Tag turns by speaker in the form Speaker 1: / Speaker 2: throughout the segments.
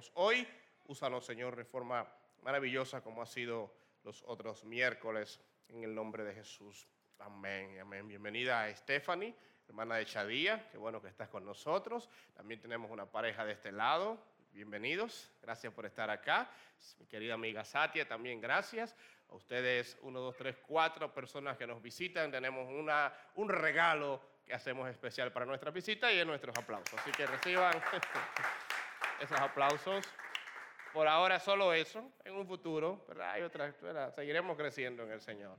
Speaker 1: tenemos hoy. Úsanos, Señor, de forma maravillosa como ha sido los otros miércoles, en el nombre de Jesús. Amén, amén. Bienvenida a Stephanie, hermana de Chadía, qué bueno que estás con nosotros. También tenemos una pareja de este lado, bienvenidos, gracias por estar acá. Mi querida amiga Satia, también gracias. A ustedes, uno, dos, tres, cuatro personas que nos visitan, tenemos una, un regalo que hacemos especial para nuestra visita y es nuestros aplausos. Así que reciban esos aplausos. Por ahora solo eso, en un futuro, Hay otras, seguiremos creciendo en el Señor.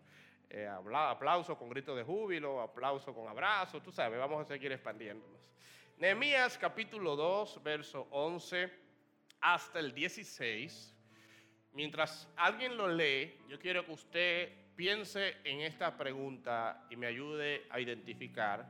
Speaker 1: Eh, aplauso con gritos de júbilo, aplauso con abrazos, tú sabes, vamos a seguir expandiéndonos. Nehemías capítulo 2, verso 11 hasta el 16. Mientras alguien lo lee, yo quiero que usted piense en esta pregunta y me ayude a identificar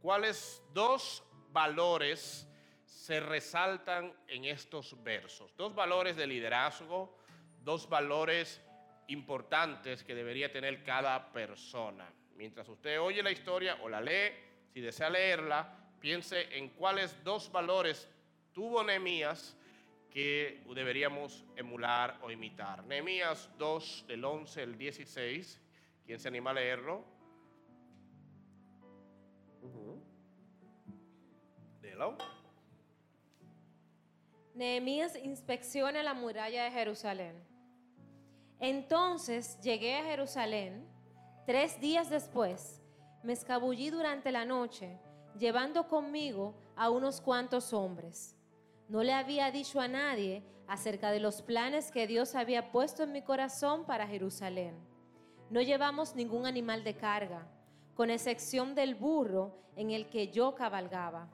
Speaker 1: cuáles dos valores se resaltan en estos versos. Dos valores de liderazgo, dos valores importantes que debería tener cada persona. Mientras usted oye la historia o la lee, si desea leerla, piense en cuáles dos valores tuvo Nehemías que deberíamos emular o imitar. Nehemías 2 del 11 al 16, ¿quién se anima a leerlo? Uh
Speaker 2: Nehemías inspecciona la muralla de Jerusalén. Entonces llegué a Jerusalén. Tres días después, me escabullí durante la noche, llevando conmigo a unos cuantos hombres. No le había dicho a nadie acerca de los planes que Dios había puesto en mi corazón para Jerusalén. No llevamos ningún animal de carga, con excepción del burro en el que yo cabalgaba.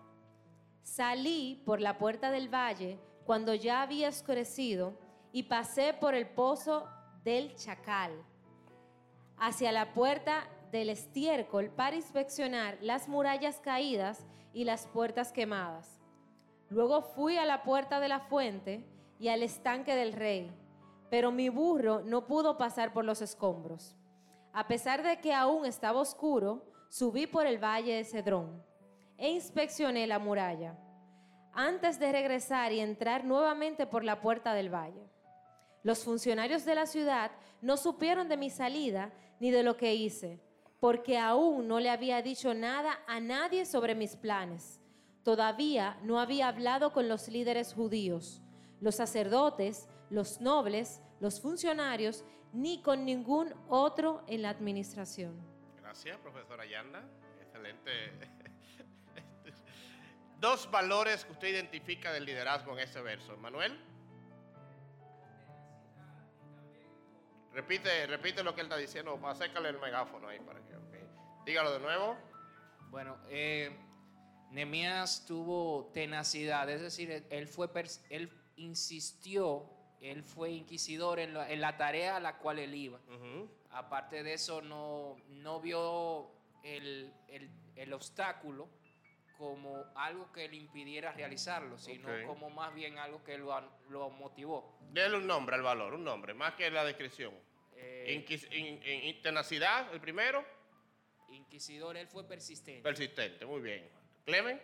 Speaker 2: Salí por la puerta del valle cuando ya había oscurecido y pasé por el pozo del Chacal hacia la puerta del estiércol para inspeccionar las murallas caídas y las puertas quemadas. Luego fui a la puerta de la fuente y al estanque del rey, pero mi burro no pudo pasar por los escombros. A pesar de que aún estaba oscuro, subí por el valle de Cedrón e inspeccioné la muralla antes de regresar y entrar nuevamente por la puerta del valle. Los funcionarios de la ciudad no supieron de mi salida ni de lo que hice, porque aún no le había dicho nada a nadie sobre mis planes. Todavía no había hablado con los líderes judíos, los sacerdotes, los nobles, los funcionarios, ni con ningún otro en la administración.
Speaker 1: Gracias, profesora Yanda. Excelente dos valores que usted identifica del liderazgo en ese verso. Manuel. Repite, repite lo que él está diciendo. Acércale el megáfono ahí para que. Dígalo de nuevo.
Speaker 3: Bueno, eh, Nemías tuvo tenacidad, es decir, él fue, él insistió, él fue inquisidor en la, tarea a la cual él iba. Aparte de eso, no, no vio el, el obstáculo como algo que le impidiera realizarlo, sino como más bien algo que lo, lo motivó.
Speaker 1: Dele un nombre al valor, un nombre, más que la descripción. Eh, tenacidad, el primero.
Speaker 3: Inquisidor, él fue persistente.
Speaker 1: Persistente, muy bien. Clemen.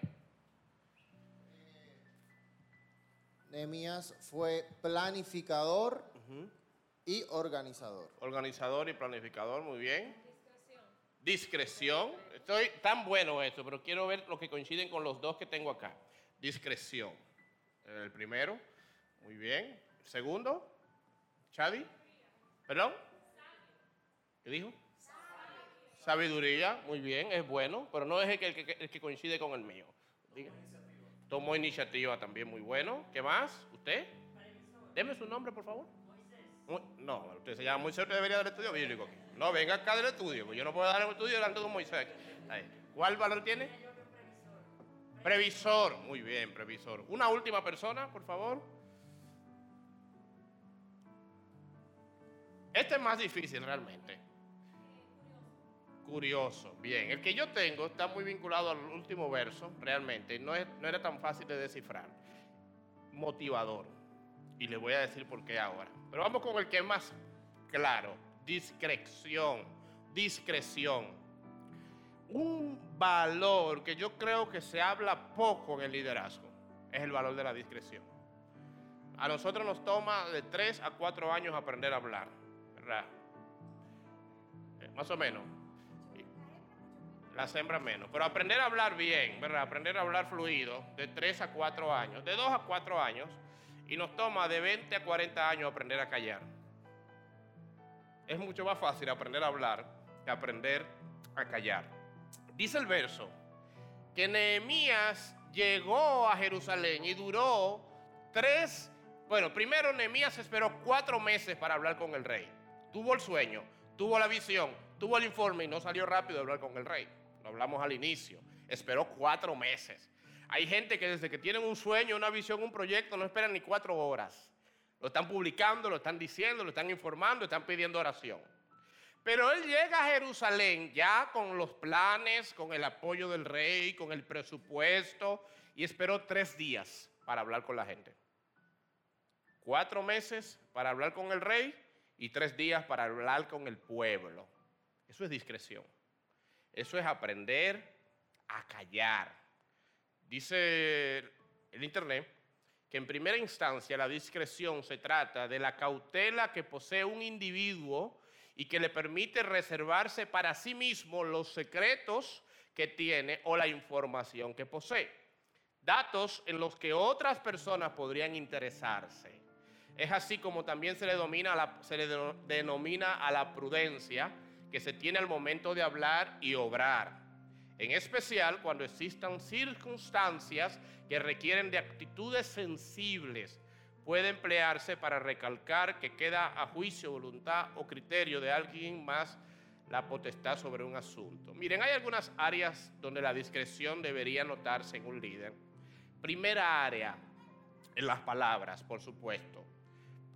Speaker 4: Nehemías fue planificador y organizador.
Speaker 1: Organizador y planificador, muy bien. Discreción. Estoy tan bueno esto, pero quiero ver lo que coinciden con los dos que tengo acá. Discreción. El primero. Muy bien. Segundo. Chadi. ¿Perdón? ¿Qué dijo? Sabiduría. Muy bien, es bueno, pero no es el que, el que coincide con el mío. Tomó iniciativa también, muy bueno. ¿Qué más? ¿Usted? Deme su nombre, por favor. No, usted se llama Moisés, usted debería dar estudio bíblico aquí. No, venga acá del estudio, pues yo no puedo dar el estudio delante de un Moisés. ¿Cuál valor tiene? Previsor. Muy bien, previsor. Una última persona, por favor. Este es más difícil realmente. Curioso. Bien, el que yo tengo está muy vinculado al último verso, realmente. No, no era tan fácil de descifrar. Motivador. Y le voy a decir por qué ahora. Pero vamos con el que es más claro. Discreción. Discreción. Un valor que yo creo que se habla poco en el liderazgo es el valor de la discreción. a nosotros nos toma de 3 a 4 años aprender a hablar, ¿verdad? Eh, más o menos. Las hembras menos. Pero aprender a hablar bien, ¿verdad? Aprender a hablar fluido de 3 a 4 años, de 2 a 4 años, y nos toma de 20 a 40 años aprender a callar. Es mucho más fácil aprender a hablar que aprender a callar. Dice el verso que Nehemías llegó a Jerusalén y duró tres, bueno, primero Nehemías esperó cuatro meses para hablar con el rey. Tuvo el sueño, tuvo la visión, tuvo el informe y no salió rápido a hablar con el rey. Lo hablamos al inicio. Esperó cuatro meses. Hay gente que desde que tienen un sueño, una visión, un proyecto, no esperan ni cuatro horas. Lo están publicando, lo están diciendo, lo están informando, están pidiendo oración. Pero él llega a Jerusalén ya con los planes, con el apoyo del rey, con el presupuesto, y esperó tres días para hablar con la gente. Cuatro meses para hablar con el rey y tres días para hablar con el pueblo. Eso es discreción. Eso es aprender a callar. Dice el Internet que en primera instancia la discreción se trata de la cautela que posee un individuo y que le permite reservarse para sí mismo los secretos que tiene o la información que posee. Datos en los que otras personas podrían interesarse. Es así como también se le, denomina a la prudencia que se tiene al momento de hablar y obrar en especial cuando existan circunstancias que requieren de actitudes sensibles, puede emplearse para recalcar que queda a juicio, voluntad o criterio de alguien más la potestad sobre un asunto. Miren, hay algunas áreas donde la discreción debería notarse en un líder. Primera área, en las palabras, por supuesto.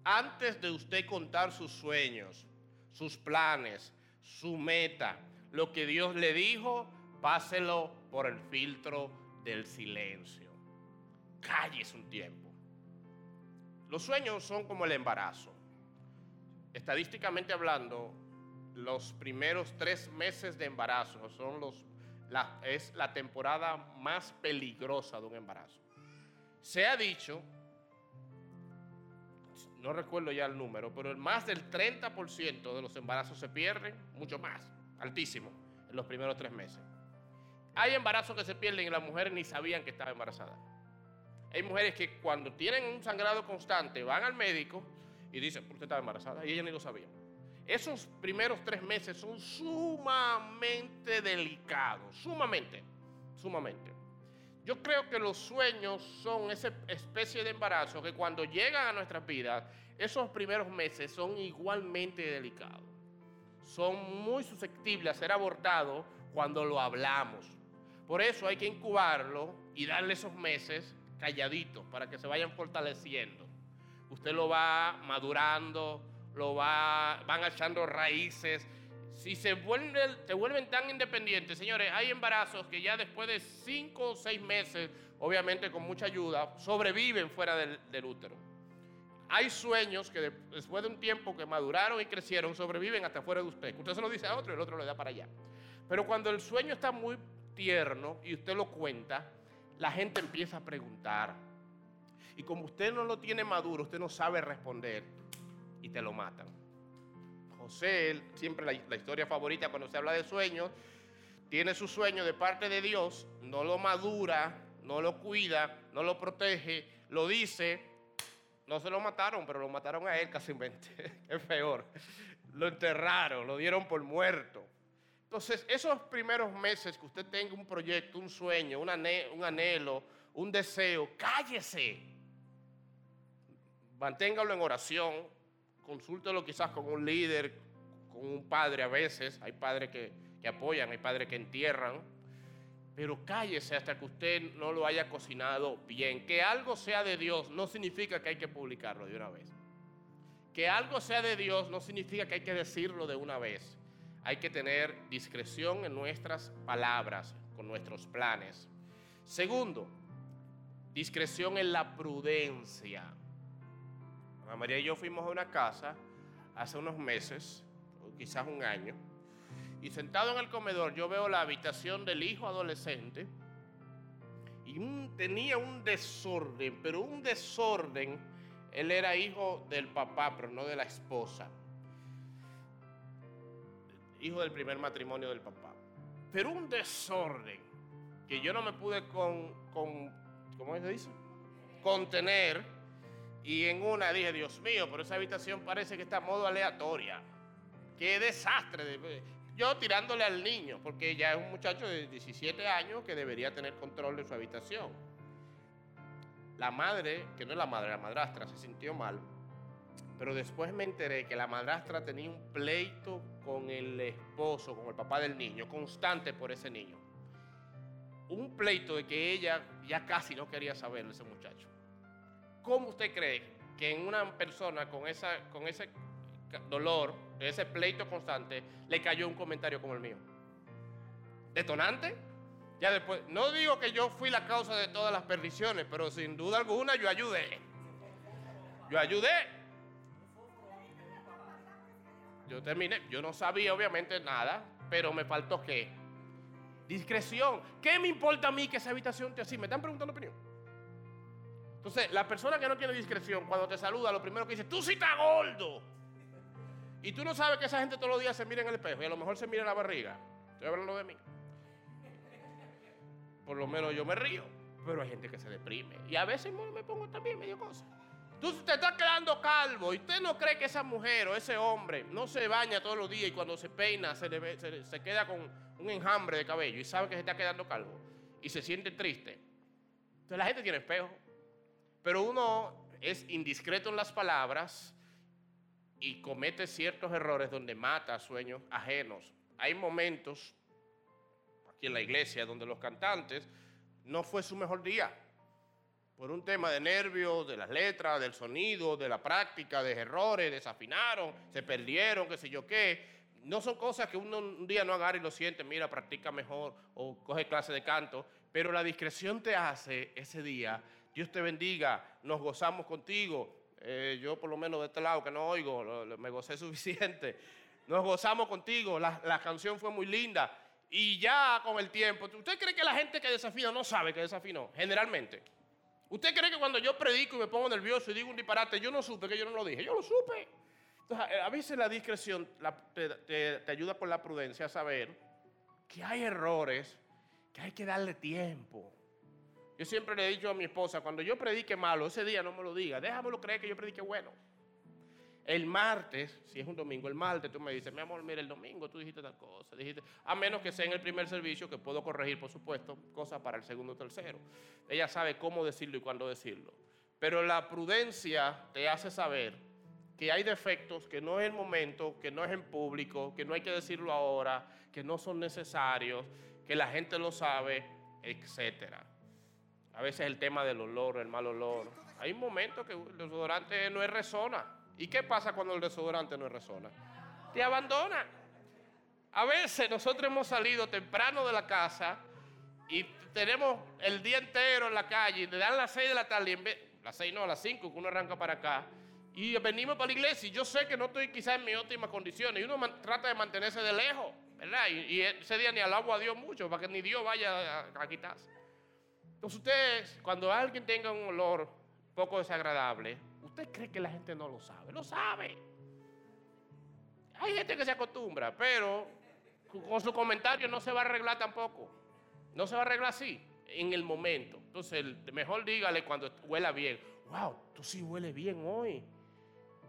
Speaker 1: Antes de usted contar sus sueños, sus planes, su meta, lo que Dios le dijo, páselo por el filtro del silencio. Calles un tiempo. Los sueños son como el embarazo. Estadísticamente hablando, los primeros tres meses de embarazo son los, es la temporada más peligrosa de un embarazo. Se ha dicho, no recuerdo ya el número, pero más del 30% de los embarazos se pierden, mucho más, altísimo, en los primeros tres meses. Hay embarazos que se pierden y las mujeres ni sabían que estaba embarazada. Hay mujeres que cuando tienen un sangrado constante van al médico y dicen, usted estaba embarazada y ella ni lo sabía. Esos primeros tres meses son sumamente delicados, sumamente, sumamente. Yo creo que los sueños son esa especie de embarazo que cuando llegan a nuestras vidas, esos primeros meses son igualmente delicados. Son muy susceptibles a ser abortados cuando lo hablamos. Por eso hay que incubarlo y darle esos meses calladitos para que se vayan fortaleciendo. Usted lo va madurando, lo va, van echando raíces. Si se vuelven, se vuelven tan independientes, señores, hay embarazos que ya después de cinco o seis meses, obviamente con mucha ayuda, sobreviven fuera del, útero. Hay sueños que después de un tiempo que maduraron y crecieron, sobreviven hasta fuera de usted. Usted se lo dice a otro y el otro le da para allá. Pero cuando el sueño está muy tierno y usted lo cuenta, la gente empieza a preguntar. Y como usted no lo tiene maduro, usted no sabe responder y te lo matan. José, siempre la, historia favorita cuando se habla de sueños, tiene su sueño de parte de Dios, no lo madura, no lo cuida, no lo protege, lo dice. No se lo mataron, pero lo mataron a él casi es peor. Lo enterraron, lo dieron por muerto. Entonces, esos primeros meses que usted tenga un proyecto, un sueño, un anhelo, un deseo, cállese. Manténgalo en oración, consúltelo quizás con un líder, con un padre a veces. Hay padres que, que apoyan, hay padres que entierran. Pero cállese hasta que usted no lo haya cocinado bien. Que algo sea de Dios no significa que hay que publicarlo de una vez. Que algo sea de Dios no significa que hay que decirlo de una vez hay que tener discreción en nuestras palabras, con nuestros planes. Segundo, discreción en la prudencia. Ana María y yo fuimos a una casa hace unos meses, quizás un año, y sentado en el comedor yo veo la habitación del hijo adolescente y tenía un desorden, pero un desorden Él era hijo del papá, pero no de la esposa. Hijo del primer matrimonio del papá. Pero un desorden que yo no me pude con, con ¿cómo se dice? Contener. Y en una dije, Dios mío, pero esa habitación parece que está a modo aleatoria. Qué desastre. Yo tirándole al niño, porque ya es un muchacho de 17 años que debería tener control de su habitación. La madre, que no es la madre, la madrastra, se sintió mal. Pero después me enteré que la madrastra tenía un pleito con el esposo, con el papá del niño, constante por ese niño. Un pleito de que ella ya casi no quería saber de ese muchacho. ¿Cómo usted cree que en una persona con, esa, con ese dolor, ese pleito constante, le cayó un comentario como el mío? ¿Detonante? Ya después, no digo que yo fui la causa de todas las perdiciones, pero sin duda alguna yo ayudé. Yo ayudé. Yo terminé, yo no sabía obviamente nada, pero me faltó qué? Discreción. ¿Qué me importa a mí que esa habitación te así? ¿Me están preguntando opinión? Entonces, la persona que no tiene discreción, cuando te saluda, lo primero que dice, tú sí estás gordo. Y tú no sabes que esa gente todos los días se mira en el espejo y a lo mejor se mira en la barriga. Estoy hablando de mí por lo menos yo me río. Pero hay gente que se deprime. Y a veces me pongo también medio cosa. Tú te estás quedando calvo y usted no cree que esa mujer o ese hombre no se baña todos los días y cuando se peina se, se, queda con un enjambre de cabello y sabe que se está quedando calvo y se siente triste. Entonces la gente tiene espejo. Pero uno es indiscreto en las palabras y comete ciertos errores donde mata sueños ajenos. Hay momentos aquí en la iglesia, donde los cantantes no fue su mejor día. Por un tema de nervios, de las letras, del sonido, de la práctica, de errores, desafinaron, se perdieron, qué sé yo qué. No son cosas que uno un día no agarra y lo siente, mira, practica mejor o coge clase de canto, pero la discreción te hace ese día. Dios te bendiga, nos gozamos contigo. Eh, yo por lo menos de este lado que no oigo, me gocé suficiente. Nos gozamos contigo, la, la canción fue muy linda y ya con el tiempo, ¿usted cree que la gente que desafina no sabe que desafinó? Generalmente. ¿Usted cree que cuando yo predico y me pongo nervioso y digo un disparate, yo no supe que yo no lo dije? Yo lo supe. Entonces, a veces la discreción te, ayuda por la prudencia a saber que hay errores que hay que darle tiempo. Yo siempre le he dicho a mi esposa, cuando yo predique malo, ese día no me lo diga, déjamelo creer que yo predique bueno. El martes, si es un domingo, el martes tú me dices, mi amor, mira, el domingo tú dijiste tal cosa, dijiste, a menos que sea en el primer servicio, que puedo corregir, por supuesto, cosas para el segundo o tercero. Ella sabe cómo decirlo y cuándo decirlo. Pero la prudencia te hace saber que hay defectos, que no es el momento, que no es en público, que no hay que decirlo ahora, que no son necesarios, que la gente lo sabe, etc. A veces el tema del olor, el mal olor. Hay momentos que el desodorante no es resona. ¿Y qué pasa cuando el desodorante no resona? Te abandona. A veces nosotros hemos salido temprano de la casa y tenemos el día entero en la calle y le dan las 6 de la tarde, y en vez, las 6 no, a las 5 que uno arranca para acá, y venimos para la iglesia y yo sé que no estoy quizás en mis óptimas condiciones y uno trata de mantenerse de lejos, ¿verdad? Y, ese día ni alabo a Dios mucho para que ni Dios vaya a, a quitarse. Entonces ustedes, cuando alguien tenga un olor poco desagradable, ¿Usted cree que la gente no lo sabe? Lo sabe. Hay gente que se acostumbra, pero con su comentario no se va a arreglar tampoco. No se va a arreglar así, en el momento. Entonces, mejor dígale cuando huela bien. Wow, tú sí huele bien hoy.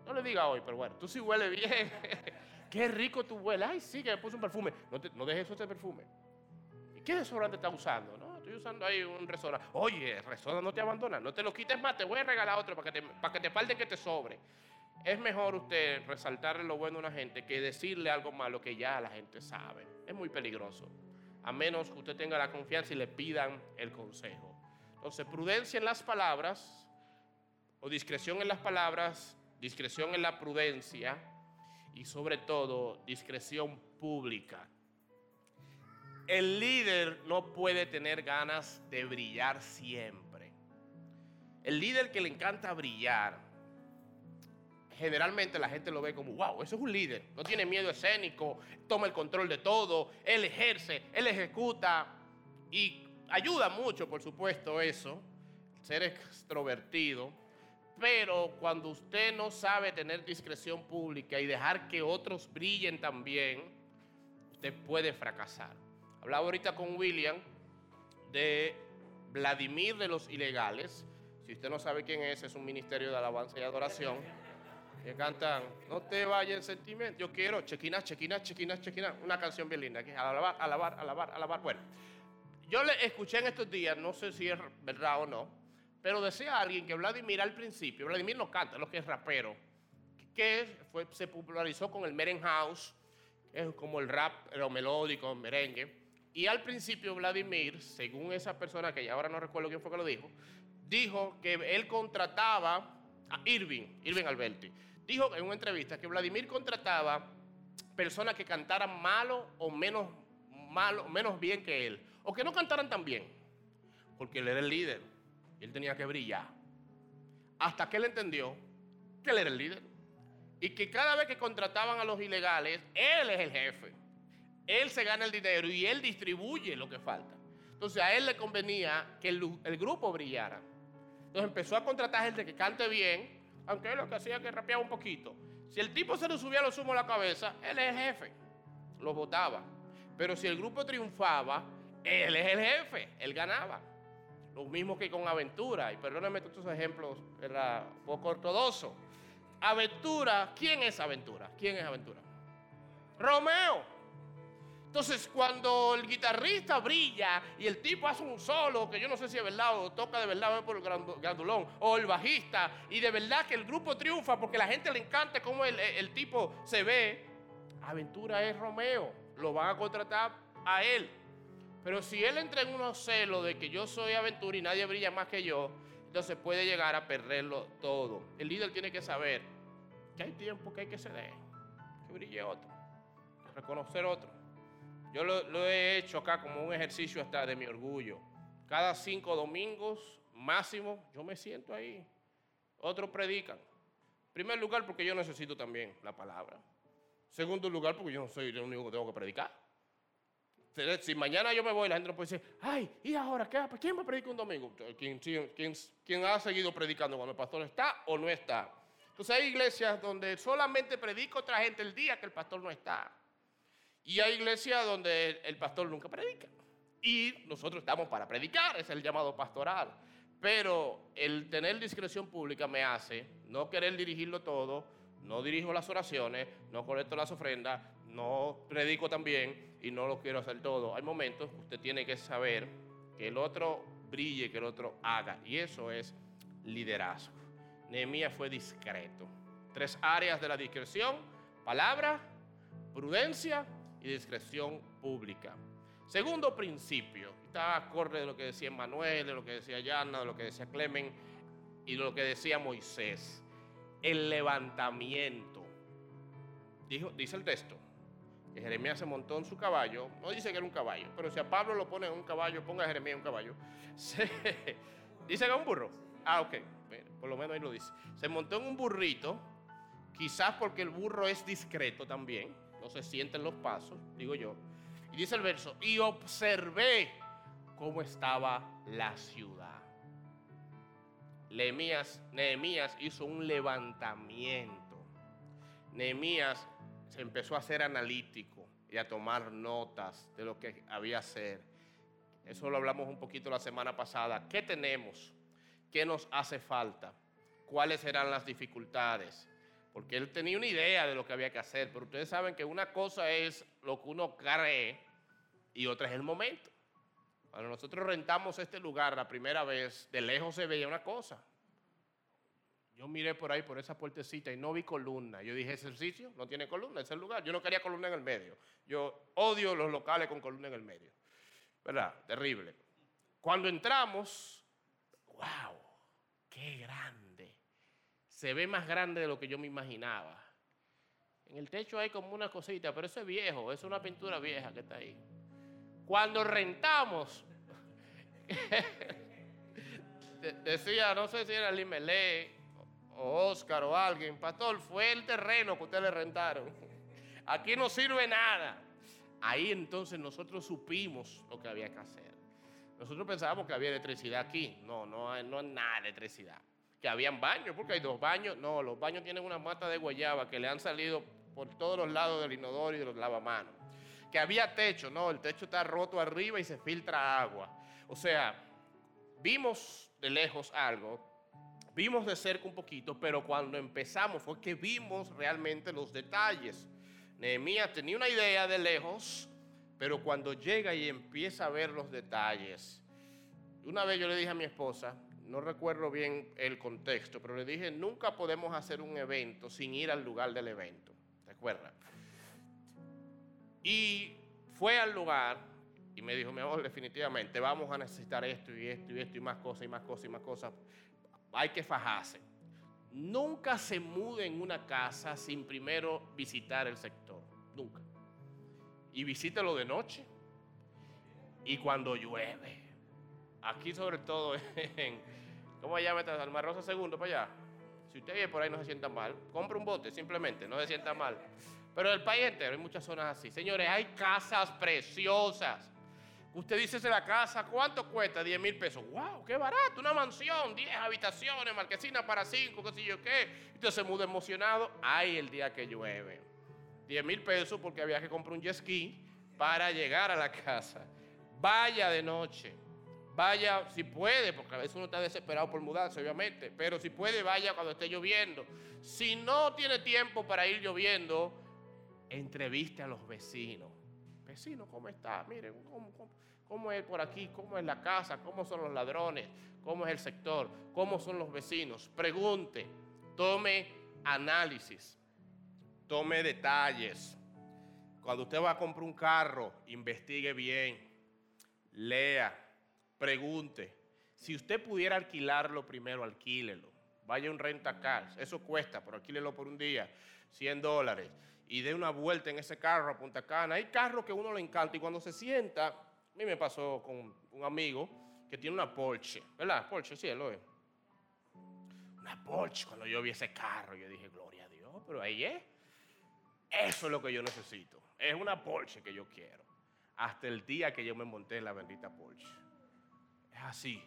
Speaker 1: No le diga hoy, pero bueno, tú sí huele bien. Qué rico tú hueles. Ay, sí, que me puse un perfume. No, no dejes eso este perfume. ¿Y qué desodorante está usando? ¿no? Estoy usando ahí un Resona. Oye, Resona no te abandona, no te lo quites más, te voy a regalar otro para que te, para que te falte que te sobre. Es mejor usted resaltarle lo bueno a una gente que decirle algo malo que ya la gente sabe. Es muy peligroso. A menos que usted tenga la confianza y le pidan el consejo. Entonces, prudencia en las palabras, o discreción en las palabras, discreción en la prudencia y sobre todo discreción pública. El líder no puede tener ganas de brillar siempre. El líder que le encanta brillar, generalmente la gente lo ve como, wow, eso es un líder. No tiene miedo escénico, toma el control de todo, él ejerce, él ejecuta y ayuda mucho, por supuesto, eso, ser extrovertido. Pero cuando usted no sabe tener discreción pública y dejar que otros brillen también, usted puede fracasar. Hablaba ahorita con William de Vladimir de los Ilegales. Si usted no sabe quién es, es un ministerio de alabanza y adoración que cantan No te vayas en sentimiento. Yo quiero chequina, chequina, chequina, chequina. Una canción bien linda. Que alabar, alabar, alabar, alabar. Bueno, yo le escuché en estos días, no sé si es verdad o no, pero decía alguien que Vladimir al principio, Vladimir no canta, lo que es rapero, que fue, se popularizó con el Meren House, que es como el rap lo melódico, merengue. Y al principio Vladimir, según esa persona que ya ahora no recuerdo quién fue que lo dijo, dijo que él contrataba a Irving, Irving Alberti, dijo en una entrevista que Vladimir contrataba personas que cantaran malo o menos, malo, menos bien que él, o que no cantaran tan bien, porque él era el líder y él tenía que brillar. Hasta que él entendió que él era el líder y que cada vez que contrataban a los ilegales, él es el jefe. Él se gana el dinero y él distribuye lo que falta. Entonces a él le convenía que el, grupo brillara. Entonces empezó a contratar gente que cante bien, aunque él lo que hacía que rapeaba un poquito. Si el tipo se le subía los humos a la cabeza, él es el jefe, lo votaba. Pero si el grupo triunfaba, él es el jefe, él ganaba. Lo mismo que con Aventura, y perdónenme estos ejemplos, era poco ortodoxo. Aventura, ¿quién es Aventura? ¿Quién es Aventura? Romeo. Entonces, cuando el guitarrista brilla y el tipo hace un solo, que yo no sé si es verdad o toca de verdad por el grandulón, o el bajista, y de verdad que el grupo triunfa porque la gente le encanta cómo el, tipo se ve, Aventura es Romeo, lo van a contratar a él. Pero si él entra en unos celos de que yo soy Aventura y nadie brilla más que yo, entonces puede llegar a perderlo todo. El líder tiene que saber que hay tiempo que hay que ceder, que brille otro, reconocer otro. Yo lo, he hecho acá como un ejercicio hasta de mi orgullo. Cada cinco domingos máximo yo me siento ahí. Otros predican. Primer lugar porque yo necesito también la palabra. Segundo lugar porque yo no soy el único que tengo que predicar. Si mañana yo me voy, la gente no puede decir, ay, ¿y ahora qué? ¿Quién me predica un domingo? ¿Quién, quién, quién ha seguido predicando cuando el pastor está o no está? Entonces hay iglesias donde solamente predica otra gente el día que el pastor no está. Y hay iglesias donde el pastor nunca predica. Y nosotros estamos para predicar, es el llamado pastoral. Pero el tener discreción pública me hace no querer dirigirlo todo, no dirijo las oraciones, no colecto las ofrendas, no predico también y no lo quiero hacer todo. Hay momentos que usted tiene que saber que el otro brille, que el otro haga. Y eso es liderazgo. Nehemías fue discreto. Tres áreas de la discreción, palabra, prudencia y discreción pública. Segundo principio, está acorde de lo que decía Manuel, de lo que decía Yana, de lo que decía Clemen y de lo que decía Moisés. El levantamiento. Dice el texto que Jeremías se montó en su caballo. No dice que era un caballo, pero si a Pablo lo pone en un caballo, ponga a Jeremías en un caballo. dice que era un burro. Ah, ok. por lo menos ahí lo dice. Se montó en un burrito, quizás porque el burro es discreto también no se sienten los pasos, digo yo. Y dice el verso, y observé cómo estaba la ciudad. Nehemías, hizo un levantamiento. Nehemías se empezó a ser analítico y a tomar notas de lo que había hacer. Eso lo hablamos un poquito la semana pasada. ¿Qué tenemos? ¿Qué nos hace falta? ¿Cuáles serán las dificultades? Porque él tenía una idea de lo que había que hacer, pero ustedes saben que una cosa es lo que uno cree y otra es el momento. Cuando nosotros rentamos este lugar la primera vez, de lejos se veía una cosa. Yo miré por ahí, por esa puertecita, y no vi columna. Yo dije, ese sitio no tiene columna, es el lugar. Yo no quería columna en el medio. Yo odio los locales con columna en el medio. ¿Verdad? Terrible. Cuando entramos, wow, qué grande se ve más grande de lo que yo me imaginaba. En el techo hay como una cosita, pero eso es viejo, es una pintura vieja que está ahí. Cuando rentamos, decía, no sé si era Limelé o Oscar o alguien, pastor, fue el terreno que ustedes le rentaron. Aquí no sirve nada. Ahí entonces nosotros supimos lo que había que hacer. Nosotros pensábamos que había electricidad aquí. No, no, no hay nada de electricidad. Que habían baños, porque hay dos baños. No, los baños tienen una mata de guayaba que le han salido por todos los lados del inodoro y de los lavamanos. Que había techo, no, el techo está roto arriba y se filtra agua. O sea, vimos de lejos algo, vimos de cerca un poquito, pero cuando empezamos fue que vimos realmente los detalles. Nehemías tenía una idea de lejos, pero cuando llega y empieza a ver los detalles, una vez yo le dije a mi esposa, no recuerdo bien el contexto, pero le dije, nunca podemos hacer un evento sin ir al lugar del evento. ¿Te acuerdas? Y fue al lugar y me dijo, mi amor, definitivamente vamos a necesitar esto y esto y esto y más cosas y más cosas y más cosas. Hay que fajarse. Nunca se mude en una casa sin primero visitar el sector. Nunca. Y visítelo de noche y cuando llueve. Aquí sobre todo en, ¿cómo llama esta? Alma Rosa Segundo para allá. Si usted vive por ahí no se sienta mal, compre un bote simplemente, no se sienta mal. Pero el país entero hay muchas zonas así. Señores, hay casas preciosas. Usted dice de la casa, ¿cuánto cuesta? 10 mil pesos. ¡Wow! ¡Qué barato! Una mansión, 10 habitaciones, marquesina para 5, qué sé yo qué. Usted se muda emocionado. ¡Ay, el día que llueve! 10 mil pesos porque había que comprar un jet ski para llegar a la casa. Vaya de noche. Vaya si puede, porque a veces uno está desesperado por mudarse, obviamente. Pero si puede, vaya cuando esté lloviendo. Si no tiene tiempo para ir lloviendo, entreviste a los vecinos. Vecino, ¿cómo está? Miren, ¿cómo, cómo, es por aquí? ¿Cómo es la casa? ¿Cómo son los ladrones? ¿Cómo es el sector? ¿Cómo son los vecinos? Pregunte, tome análisis, tome detalles. Cuando usted va a comprar un carro, investigue bien, lea, pregunte. Si usted pudiera alquilarlo primero, alquílelo. Vaya un renta car, eso cuesta, pero alquílelo por un día, 100 dólares y dé una vuelta en ese carro a Punta Cana. Hay carros que uno le encanta y cuando se sienta, a mí me pasó con un amigo que tiene una Porsche, ¿verdad? Porsche, sí, lo es. Una Porsche, cuando yo vi ese carro, yo dije, gloria a Dios, pero ahí es. Eso es lo que yo necesito. Es una Porsche que yo quiero. Hasta el día que yo me monté en la bendita Porsche. Es así.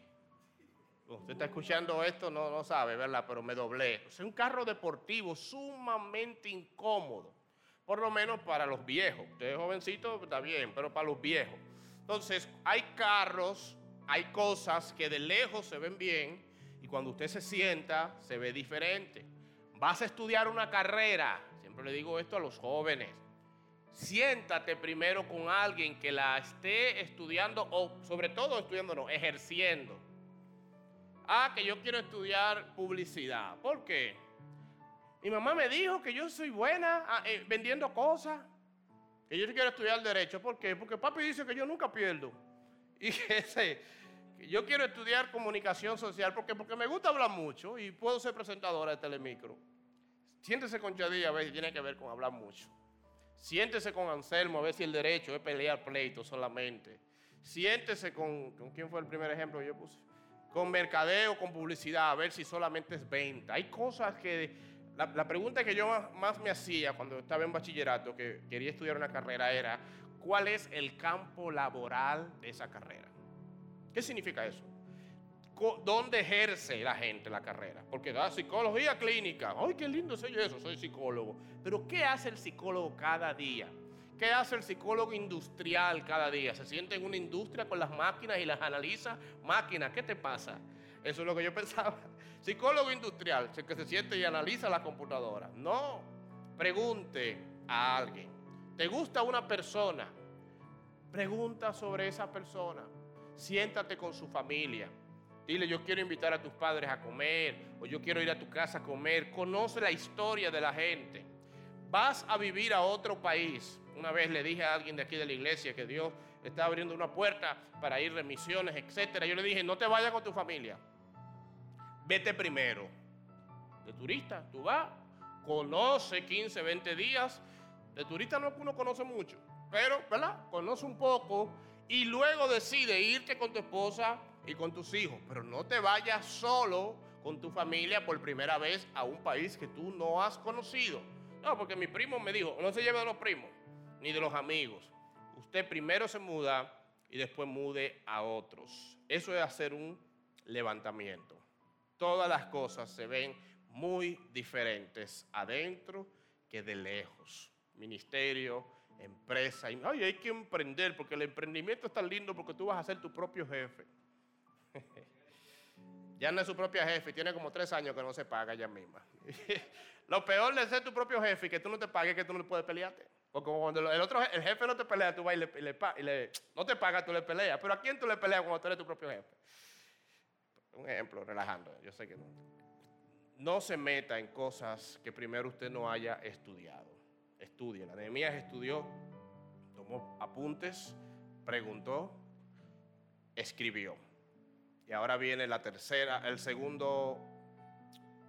Speaker 1: Usted está escuchando esto, no, no sabe, ¿verdad? Pero me doblé. Es un carro deportivo sumamente incómodo por lo menos para los viejos. Usted es jovencito, está bien, pero para los viejos. Entonces, hay carros, hay cosas que de lejos se ven bien y cuando usted se sienta, se ve diferente. Vas a estudiar una carrera, siempre le digo esto a los jóvenes. Siéntate primero con alguien que la esté estudiando o sobre todo estudiando, no, ejerciendo. Ah, que yo quiero estudiar publicidad. ¿Por qué? Mi mamá me dijo que yo soy buena ah, eh, vendiendo cosas, que yo quiero estudiar derecho. ¿Por qué? Porque papi dice que yo nunca pierdo. Y que, yo quiero estudiar comunicación social porque, porque me gusta hablar mucho y puedo ser presentadora de Telemicro. Siéntese con Chadilla a ver tiene que ver con hablar mucho. Siéntese con Anselmo a ver si el derecho es pelear pleito solamente. Siéntese con, ¿con quién fue el primer ejemplo que yo puse? Con mercadeo, con publicidad, a ver si solamente es venta. Hay cosas que la, pregunta que yo más, me hacía cuando estaba en bachillerato, que quería estudiar una carrera, era, ¿cuál es el campo laboral de esa carrera? ¿Qué significa eso? ¿Dónde ejerce la gente la carrera? Porque da psicología clínica. ¡Ay, qué lindo soy eso! Soy psicólogo. Pero ¿qué hace el psicólogo cada día? ¿Qué hace el psicólogo industrial cada día? ¿Se siente en una industria con las máquinas y las analiza? Máquina, ¿qué te pasa? Eso es lo que yo pensaba. Psicólogo industrial, el que se siente y analiza la computadora. No, pregunte a alguien. ¿Te gusta una persona? Pregunta sobre esa persona. Siéntate con su familia. Dile, yo quiero invitar a tus padres a comer o yo quiero ir a tu casa a comer. Conoce la historia de la gente. Vas a vivir a otro país. Una vez le dije a alguien de aquí de la iglesia que Dios está abriendo una puerta para ir de misiones, etc. Yo le dije, no te vayas con tu familia vete primero. De turista, tú vas, conoce 15, 20 días. De turista no uno conoce mucho, pero, ¿verdad? Conoce un poco y luego decide irte con tu esposa y con tus hijos. Pero no te vayas solo con tu familia por primera vez a un país que tú no has conocido. No, porque mi primo me dijo, no se lleve de los primos ni de los amigos. Usted primero se muda y después mude a otros. Eso es hacer un levantamiento. todas las cosas se ven muy diferentes adentro que de lejos. Ministerio, empresa. Ay, hay que emprender porque el emprendimiento es tan lindo porque tú vas a ser tu propio jefe. ya no es su propia jefe, tiene como tres años que no se paga ella misma. Lo peor de ser tu propio jefe y que tú no te pagues, que tú no puedes pelearte. Porque cuando el otro el jefe no te pelea, tú vas y le, y le, no te paga, tú le peleas. Pero ¿a quién tú le peleas cuando tú eres tu propio jefe? Un ejemplo, relajando. Yo sé que no. No se meta en cosas que primero usted no haya estudiado. Estudie. La Nehemías estudió, tomó apuntes, preguntó, escribió. Y ahora viene la tercera, el segundo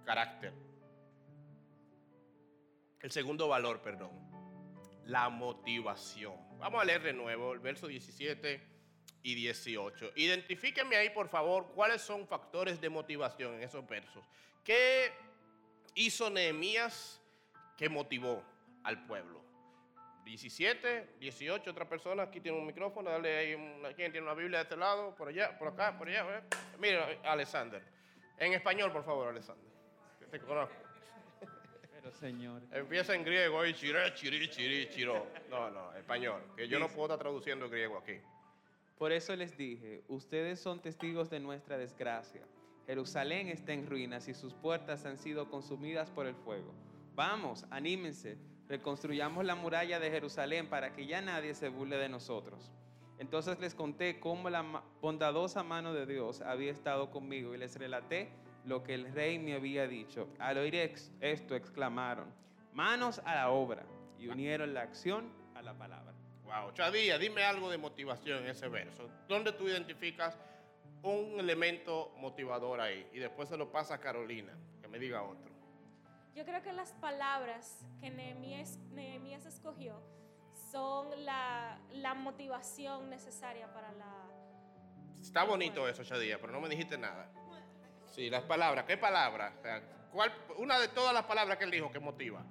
Speaker 1: carácter. El segundo valor, perdón. La motivación. Vamos a leer de nuevo el verso 17 y 18. Identifíquenme ahí, por favor, cuáles son factores de motivación en esos versos. ¿Qué hizo Nehemías que motivó al pueblo? 17, 18, otra persona, aquí tiene un micrófono, dale ahí, ¿quién tiene una Biblia de este lado? Por allá, por acá, por allá. ¿eh? Mira, Alexander. En español, por favor, Alexander. Te conozco.
Speaker 5: Pero señor.
Speaker 1: Empieza en griego y chiré, chiri, chiri, chiro. No, no, español. Que yo no puedo estar traduciendo griego aquí.
Speaker 5: Por eso les dije, ustedes son testigos de nuestra desgracia. Jerusalén está en ruinas y sus puertas han sido consumidas por el fuego. Vamos, anímense, reconstruyamos la muralla de Jerusalén para que ya nadie se burle de nosotros. Entonces les conté cómo la bondadosa mano de Dios había estado conmigo y les relaté lo que el rey me había dicho. Al oír esto exclamaron, manos a la obra, y unieron la acción a la palabra.
Speaker 1: Wow, Chadía, dime algo de motivación en ese verso. ¿Dónde tú identificas un elemento motivador ahí? Y después se lo pasa a Carolina, que me diga otro.
Speaker 6: Yo creo que las palabras que Nehemías, escogió son la, motivación necesaria para la...
Speaker 1: Está bonito eso, Chadía, pero no me dijiste nada. Sí, las palabras. ¿Qué palabra? ¿cuál, una de todas las palabras que él dijo que motiva.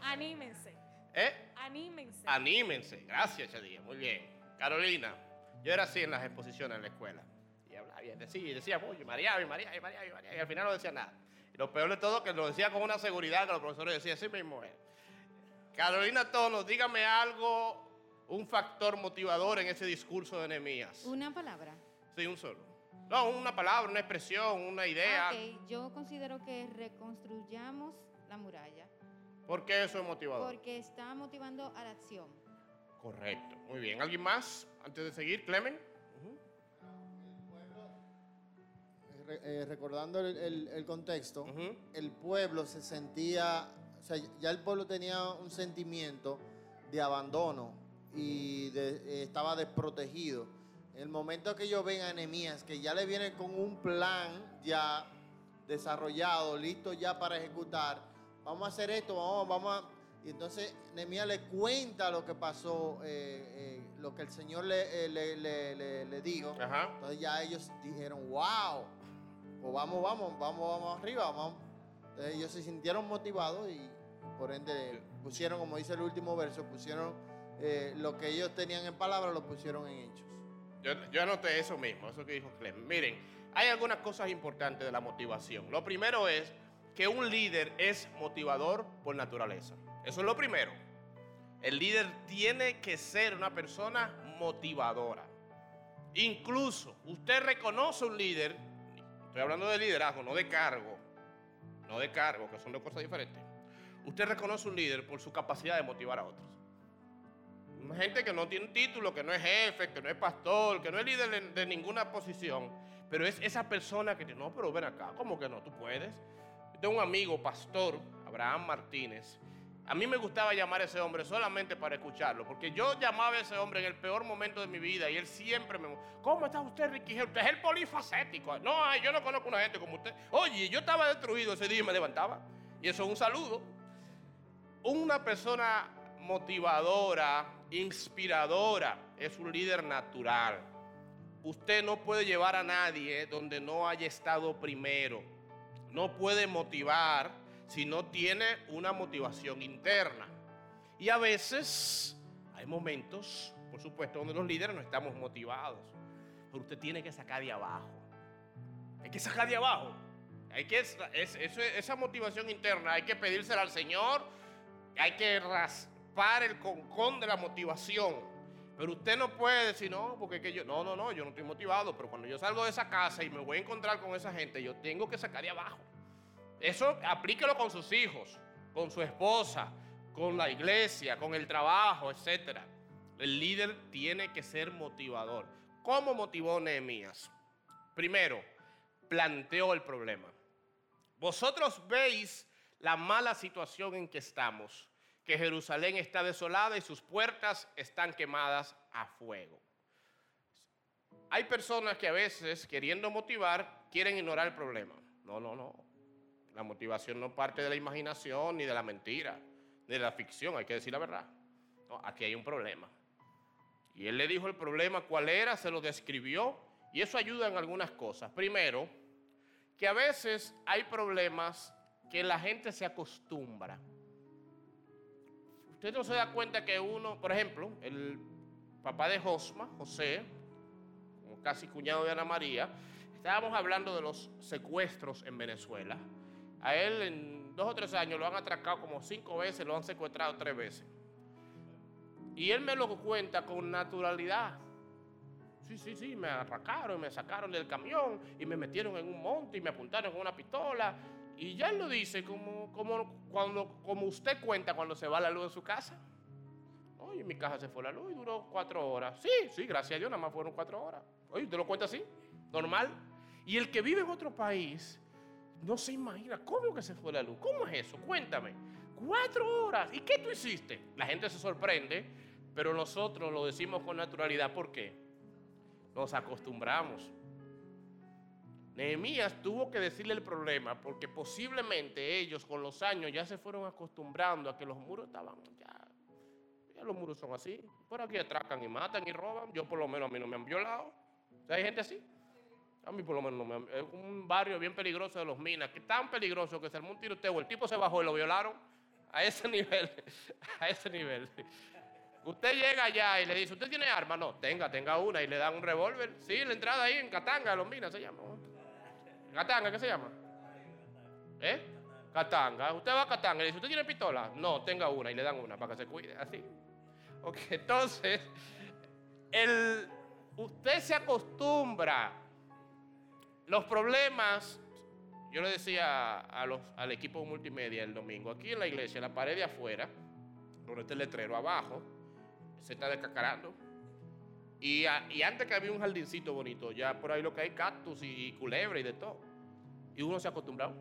Speaker 6: Anímense.
Speaker 1: ¿Eh?
Speaker 6: Anímense.
Speaker 1: Anímense. Gracias, Chadía. Muy bien. Carolina, yo era así en las exposiciones en la escuela. Y hablaba, y decía, decía mucho, María, María, María, María, y al final no decía nada. Lo peor de todo que lo decía con una seguridad que los profesores decían, así mismo es. Carolina Tonos, dígame algo, un factor motivador en ese discurso de Nehemías.
Speaker 7: Una palabra.
Speaker 1: Sí, un solo. No, una palabra, una expresión, una idea.
Speaker 7: Ok, yo considero que reconstruyamos la muralla.
Speaker 1: ¿Por qué eso es motivador?
Speaker 7: Porque está motivando a la acción.
Speaker 1: Correcto, muy bien. ¿Alguien más antes de seguir, Clemen?
Speaker 4: Eh, recordando el, contexto, el pueblo se sentía, o sea, ya el pueblo tenía un sentimiento de abandono y eh, estaba desprotegido. En el momento que ellos ven a Nehemías, que ya le viene con un plan ya desarrollado, listo ya para ejecutar, vamos a hacer esto, vamos, vamos a... Y entonces Nehemías le cuenta lo que pasó, eh, lo que el Señor le, le, dijo. Entonces ya ellos dijeron, wow, pues vamos, vamos, vamos, vamos arriba, vamos. ellos se sintieron motivados y por ende pusieron, como dice el último verso, pusieron eh, lo que ellos tenían en palabras, lo pusieron en hechos.
Speaker 1: Yo, yo anoté eso mismo, eso que dijo Clem. Miren, hay algunas cosas importantes de la motivación. Lo primero es que un líder es motivador por naturaleza. Eso es lo primero. El líder tiene que ser una persona motivadora. Incluso usted reconoce un líder Estoy hablando de liderazgo, no de cargo. No de cargo, que son dos cosas diferentes. Usted reconoce un líder por su capacidad de motivar a otros. Gente que no tiene título, que no es jefe, que no es pastor, que no es líder de, ninguna posición, pero es esa persona que dice, no, pero ven acá, ¿cómo que no? Tú puedes. Yo tengo un amigo, pastor, Abraham Martínez, a mí me gustaba llamar a ese hombre solamente para escucharlo, porque yo llamaba a ese hombre en el peor momento de mi vida y él siempre me... ¿Cómo está usted, Ricky? Usted es el polifacético. No, yo no conozco una gente como usted. Oye, yo estaba destruido ese día y me levantaba. Y eso es un saludo. Una persona motivadora, inspiradora, es un líder natural. Usted no puede llevar a nadie donde no haya estado primero. No puede motivar si no tiene una motivación interna. Y a veces hay momentos, por supuesto, donde los líderes no estamos motivados. Pero usted tiene que sacar de abajo. Hay que sacar de abajo. Hay que, esa motivación interna hay que pedírsela al Señor, hay que raspar el concón de la motivación. Pero usted no puede decir, no, porque es que yo, no, no, no, yo no estoy motivado, pero cuando yo salgo de esa casa y me voy a encontrar con esa gente, yo tengo que sacar de abajo. Eso aplíquelo con sus hijos, con su esposa, con la iglesia, con el trabajo, etc. El líder tiene que ser motivador. ¿Cómo motivó Nehemías? Primero, planteó el problema. Vosotros veis la mala situación en que estamos, que Jerusalén está desolada y sus puertas están quemadas a fuego. Hay personas que a veces, queriendo motivar, quieren ignorar el problema. No, no, no. La motivación no parte de la imaginación ni de la mentira, ni de la ficción, hay que decir la verdad. Aquí hay un problema. Y él le dijo el problema cuál era, se lo describió, y eso ayuda en algunas cosas. Primero, que a veces hay problemas que la gente se acostumbra. Usted no se da cuenta que uno, por ejemplo, el papá de Josma, José, casi cuñado de Ana María, estábamos hablando de los secuestros en Venezuela. A él en dos o tres años lo han atracado como cinco veces, lo han secuestrado tres veces. Y él me lo cuenta con naturalidad. Sí, sí, sí, me atracaron, me sacaron del camión y me metieron en un monte y me apuntaron con una pistola. Y ya él lo dice como, como, cuando, como usted cuenta cuando se va la luz de su casa. Oye, en mi casa se fue la luz y duró cuatro horas. Sí, sí, gracias a Dios, nada más fueron cuatro horas. Oye, ¿usted lo cuenta así? Normal. Y el que vive en otro país no se imagina cómo que se fue la luz. ¿Cómo es eso? Cuéntame. Cuatro horas. ¿Y qué tú hiciste? La gente se sorprende, pero nosotros lo decimos con naturalidad. ¿Por qué? Nos acostumbramos. Nehemías tuvo que decirle el problema porque posiblemente ellos con los años ya se fueron acostumbrando a que los muros estaban ya. Ya los muros son así. Por aquí atracan y matan y roban. Yo por lo menos a mí no me han violado. Hay gente así. A mí por lo menos. Es un barrio bien peligroso de los minas, que tan peligroso que se armó un tiroteo, el tipo se bajó y lo violaron. A ese nivel, a ese nivel. Usted llega allá y le dice, ¿usted tiene arma? No, tenga, tenga una. Y le dan un revólver. Sí, la entrada ahí en Catanga, los minas se llama. Catanga, ¿qué se llama? ¿Eh? Catanga. Usted va a Catanga y le dice, ¿usted tiene pistola? No, tenga una. Y le dan una para que se cuide. Así. Ok, entonces, el, usted se acostumbra. Los problemas, yo le decía a los, al equipo multimedia el domingo, aquí en la iglesia, en la pared de afuera, donde está el letrero abajo, se está descacarando. Y, antes que había un jardincito bonito, ya por ahí lo que hay cactus y, y culebra y de todo. Y uno se ha acostumbrado.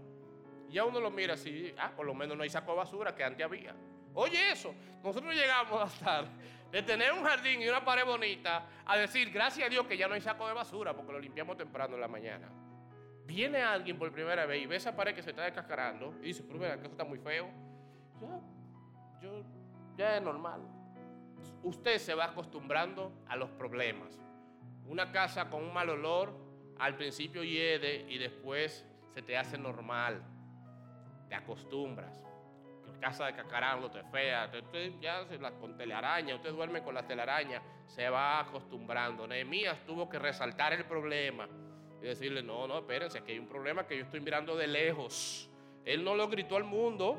Speaker 1: Ya uno lo mira así, ah, por lo menos no hay saco de basura que antes había. Oye eso, nosotros llegamos a estar de tener un jardín y una pared bonita a decir, gracias a Dios que ya no hay saco de basura porque lo limpiamos temprano en la mañana. Viene alguien por primera vez y ve esa pared que se está descascarando y dice, pero que eso está muy feo. Ya, yo, ya es normal. Usted se va acostumbrando a los problemas. Una casa con un mal olor, al principio hiede y después se te hace normal. Te acostumbras. Casa de cacarán, te fea, usted- ya se la, con telaraña, usted duerme con la telaraña, se va acostumbrando. Nehemías tuvo que resaltar el problema decirle, no, no, espérense, aquí hay un problema que yo estoy mirando de lejos. Él no lo gritó al mundo,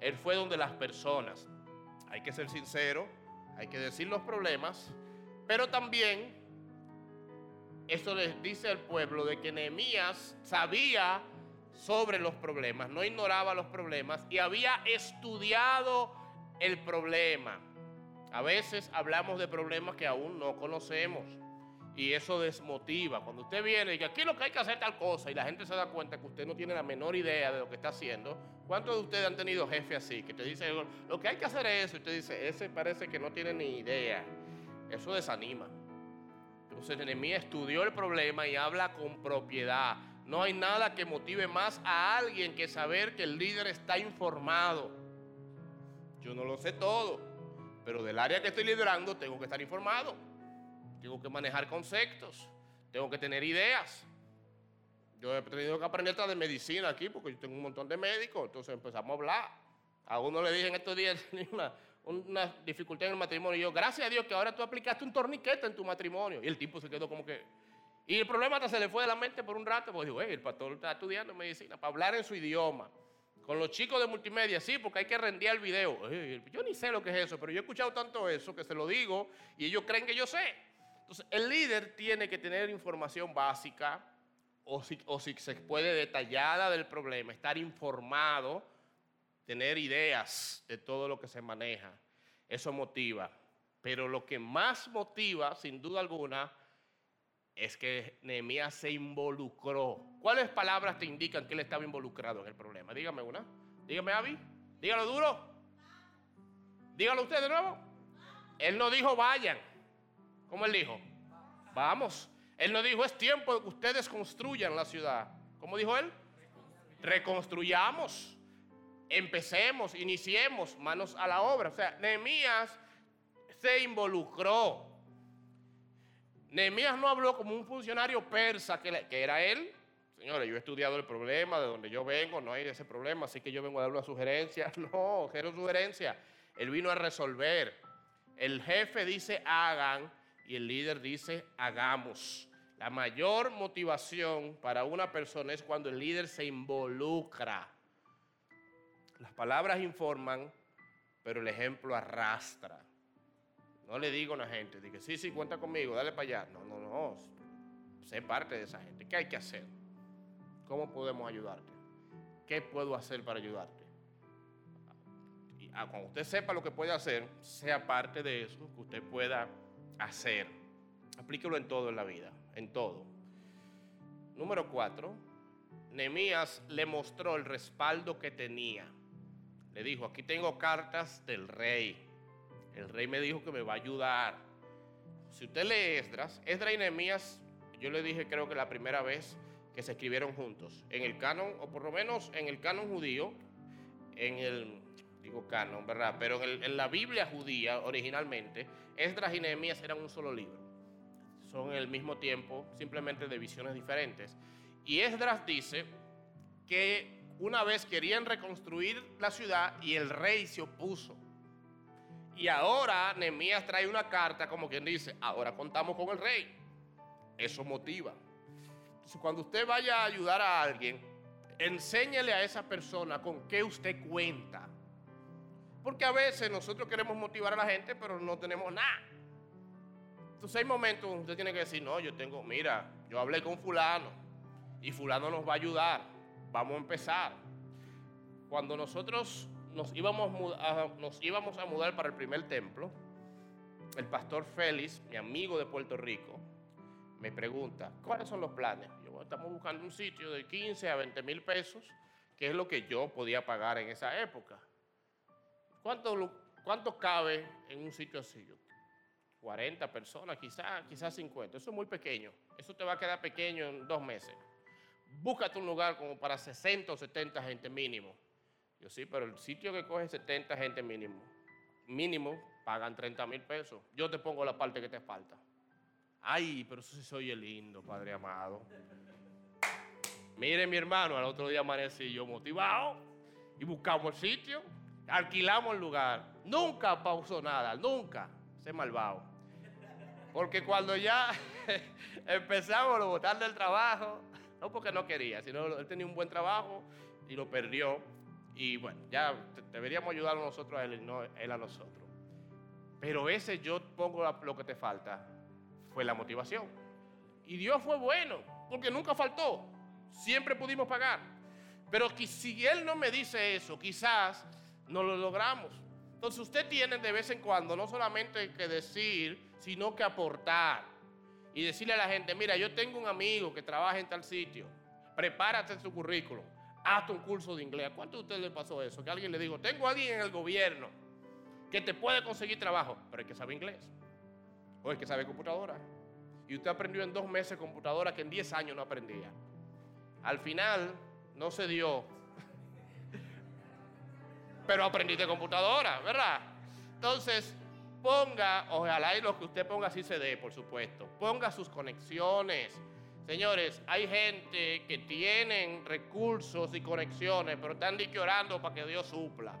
Speaker 1: él fue donde las personas. Hay que ser sincero, hay que decir los problemas, pero también eso les dice al pueblo de que Nehemías sabía sobre los problemas, no ignoraba los problemas y había estudiado el problema. A veces hablamos de problemas que aún no conocemos y eso desmotiva. Cuando usted viene y dice, aquí lo que hay que hacer tal cosa y la gente se da cuenta que usted no tiene la menor idea de lo que está haciendo. ¿Cuántos de ustedes han tenido jefe así que te dice, lo que hay que hacer es eso? Y usted dice, ese parece que no tiene ni idea. Eso desanima. Entonces Nehemías estudió el problema y habla con propiedad. No hay nada que motive más a alguien que saber que el líder está informado. Yo no lo sé todo, pero del área que estoy liderando tengo que estar informado. Tengo que manejar conceptos, tengo que tener ideas. Yo he tenido que aprender hasta de medicina aquí porque yo tengo un montón de médicos, entonces empezamos a hablar. A uno le dije en estos días tenía una, dificultad en el matrimonio y yo, gracias a Dios que ahora tú aplicaste un torniquete en tu matrimonio. Y el tipo se quedó como que, Y el problema hasta se le fue de la mente por un rato, porque digo, "Ey, el pastor está estudiando medicina para hablar en su idioma. Con los chicos de multimedia, sí, porque hay que rendir el video. Yo ni sé lo que es eso, pero yo he escuchado tanto eso que se lo digo y ellos creen que yo sé. Entonces, el líder tiene que tener información básica o si, o si se puede detallada del problema, estar informado, tener ideas de todo lo que se maneja. Eso motiva. Pero lo que más motiva, sin duda alguna, es que Nehemías se involucró. ¿Cuáles palabras te indican que él estaba involucrado en el problema? Dígame una. Dígame, Avi. Dígalo duro. Dígalo usted de nuevo. Él no dijo vayan. ¿Cómo él dijo? Vamos. Él no dijo es tiempo que ustedes construyan la ciudad. ¿Cómo dijo él? Reconstruyamos. Empecemos, iniciemos, manos a la obra. O sea, Nehemías se involucró. Nehemías no habló como un funcionario persa que era él. Señores, yo he estudiado el problema de donde yo vengo, no hay ese problema, así que yo vengo a dar una sugerencia. No, quiero sugerencia. Él vino a resolver. El jefe dice hagan y el líder dice hagamos. La mayor motivación para una persona es cuando el líder se involucra. Las palabras informan, pero el ejemplo arrastra. No le digo a la gente, sí, sí, cuenta conmigo, dale para allá. No, no, no. Sé parte de esa gente. ¿Qué hay que hacer? ¿Cómo podemos ayudarte? ¿Qué puedo hacer para ayudarte? Y ah, cuando usted sepa lo que puede hacer, sea parte de eso que usted pueda hacer. Aplíquelo en todo en la vida, en todo. Número cuatro, Nehemías le mostró el respaldo que tenía. Le dijo, aquí tengo cartas del rey. El rey me dijo que me va a ayudar. Si usted lee Esdras, Esdras y Nehemías, yo le dije creo que la primera vez que se escribieron juntos. En el canon, o por lo menos en el canon judío, en el, canon, ¿verdad? Pero en, en la Biblia judía originalmente, Esdras y Nehemías eran un solo libro. Son el mismo tiempo, simplemente de visiones diferentes. Y Esdras dice que una vez querían reconstruir la ciudad y el rey se opuso. Y ahora Nehemías trae una carta como quien dice, ahora contamos con el rey. Eso motiva. Cuando usted vaya a ayudar a alguien, enséñele a esa persona con qué usted cuenta. Porque a veces nosotros queremos motivar a la gente, pero no tenemos nada. Entonces hay momentos donde usted tiene que decir, no, yo tengo, mira, yo hablé con fulano y fulano nos va a ayudar. Vamos a empezar. Cuando nosotros nos íbamos, a, nos íbamos a mudar para el primer templo, el pastor Félix, mi amigo de Puerto Rico, me pregunta, ¿cuáles son los planes? Yo, "Bueno, estamos buscando un sitio de 15 a 20 mil pesos, que es lo que yo podía pagar en esa época. ¿Cuánto, cuánto cabe en un sitio así? Yo, 40 personas, quizás quizás 50. Eso es muy pequeño. Eso te va a quedar pequeño en dos meses. Búscate un lugar como para 60 o 70 gente mínimo. Yo sí, pero el sitio que coge 70 gente mínimo, mínimo, pagan 30 mil pesos. Yo te pongo la parte que te falta. Ay, pero eso sí soy el lindo, Padre amado. Mire, mi hermano, al otro día amanecí yo motivado y buscamos el sitio, alquilamos el lugar. Nunca pausó nada, nunca. Ese malvado. Porque cuando ya empezamos a botar del trabajo, no porque no quería, sino él tenía un buen trabajo y lo perdió. Y bueno, ya deberíamos ayudar nosotros a él y no él a nosotros. Pero ese yo pongo lo que te falta fue la motivación. Y Dios fue bueno, porque nunca faltó. Siempre pudimos pagar. Pero si Él no me dice eso, quizás no lo logramos. Entonces usted tiene de vez en cuando no solamente que decir, sino que aportar. Y decirle a la gente, mira, yo tengo un amigo que trabaja en tal sitio. Prepárate su currículum. Hazte un curso de inglés. ¿A cuánto de ustedes le pasó eso? Que alguien le dijo, tengo a alguien en el gobierno que te puede conseguir trabajo, pero hay que saber inglés. O hay que saber computadora. Y usted aprendió en dos meses computadora que en 10 años no aprendía. Al final no se dio. Pero aprendiste computadora, ¿verdad? Entonces, ponga, ojalá y lo que usted ponga así se dé, por supuesto. Ponga sus conexiones. Señores, hay gente que tienen recursos y conexiones, pero están orando para que Dios supla.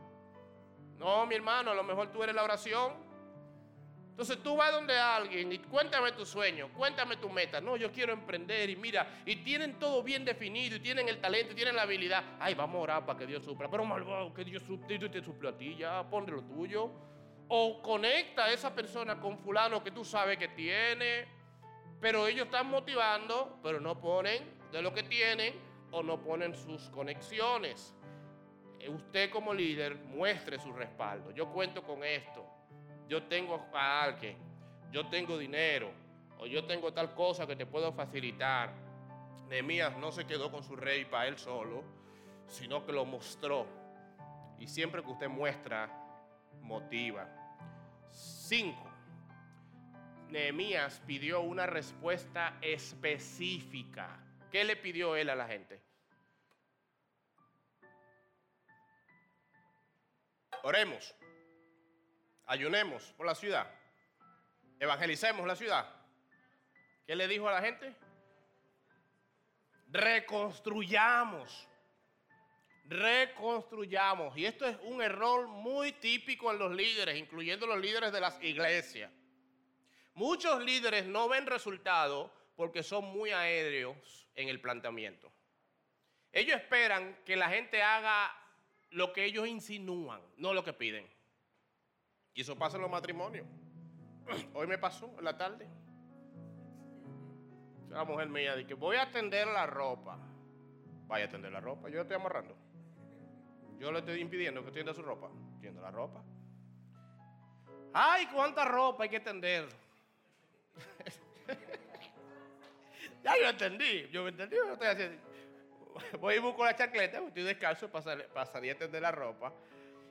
Speaker 1: No, mi hermano, a lo mejor tú eres la oración. Entonces tú vas donde alguien y cuéntame tu sueño, cuéntame tu meta. No, yo quiero emprender y mira, y tienen todo bien definido y tienen el talento y tienen la habilidad. Ay, vamos a orar para que Dios supla. Pero malvado, que Dios supla, te suple a ti, ya ponle lo tuyo. O conecta a esa persona con fulano que tú sabes que tiene. Pero ellos están motivando, pero no ponen de lo que tienen o no ponen sus conexiones. Eh, usted como líder muestre su respaldo. Yo cuento con esto yo tengo a alguien, yo tengo dinero, o yo tengo tal cosa que te puedo facilitar. Nehemías no se quedó con su rey para él solo, sino que lo mostró. Y siempre que usted muestra, motiva. Cinco. Nehemías pidió una respuesta específica. ¿Qué le pidió él a la gente? Oremos. Ayunemos por la ciudad. Evangelicemos la ciudad. ¿Qué le dijo a la gente? Reconstruyamos. Reconstruyamos. Y esto es un error muy típico en los líderes, incluyendo los líderes de las iglesias. Muchos líderes no ven resultados porque son muy aéreos en el planteamiento. Ellos esperan que la gente haga lo que ellos insinúan, no lo que piden. Y eso pasa en los matrimonios. Hoy me pasó en la tarde. La mujer mía dice, voy a tender la ropa. Vaya a tender la ropa. Yo la estoy amarrando. Yo le estoy impidiendo que tienda su ropa. Tienda la ropa. Ay, cuánta ropa hay que tender. ya yo entendí. Yo entendí. Yo estoy haciendo. Voy y busco la chancleta, estoy descalzo para salir a tender la ropa.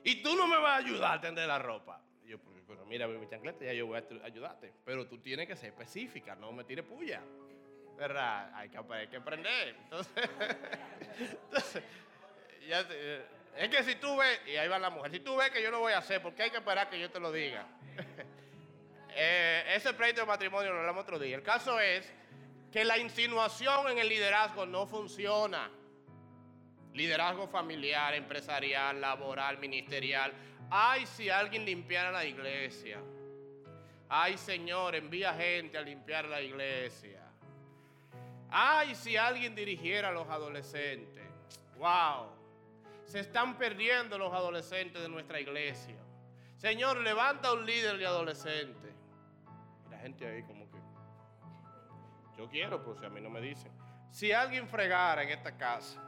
Speaker 1: Y tú no me vas a ayudar a tender la ropa yo, pero mira mi chancleta, ya yo voy a ayudarte. Pero tú tienes que ser específica, no me tires puya. ¿Verdad? Hay que, aprender. Entonces, es que si tú ves, y ahí va la mujer, si tú ves que yo no voy a hacer, porque hay que esperar que yo te lo diga. Eh, ese pleito de matrimonio lo hablamos otro día. El caso es que la insinuación en el liderazgo no funciona. Liderazgo familiar, empresarial, laboral, ministerial. Ay, si alguien limpiara la iglesia. Ay, Señor, envía gente a limpiar la iglesia. Ay, si alguien dirigiera a los adolescentes. Wow. Se están perdiendo los adolescentes de nuestra iglesia. Señor, levanta un líder de adolescentes. Y la gente ahí como que, yo quiero, pues si a mí no me dicen. Si alguien fregara en esta casa.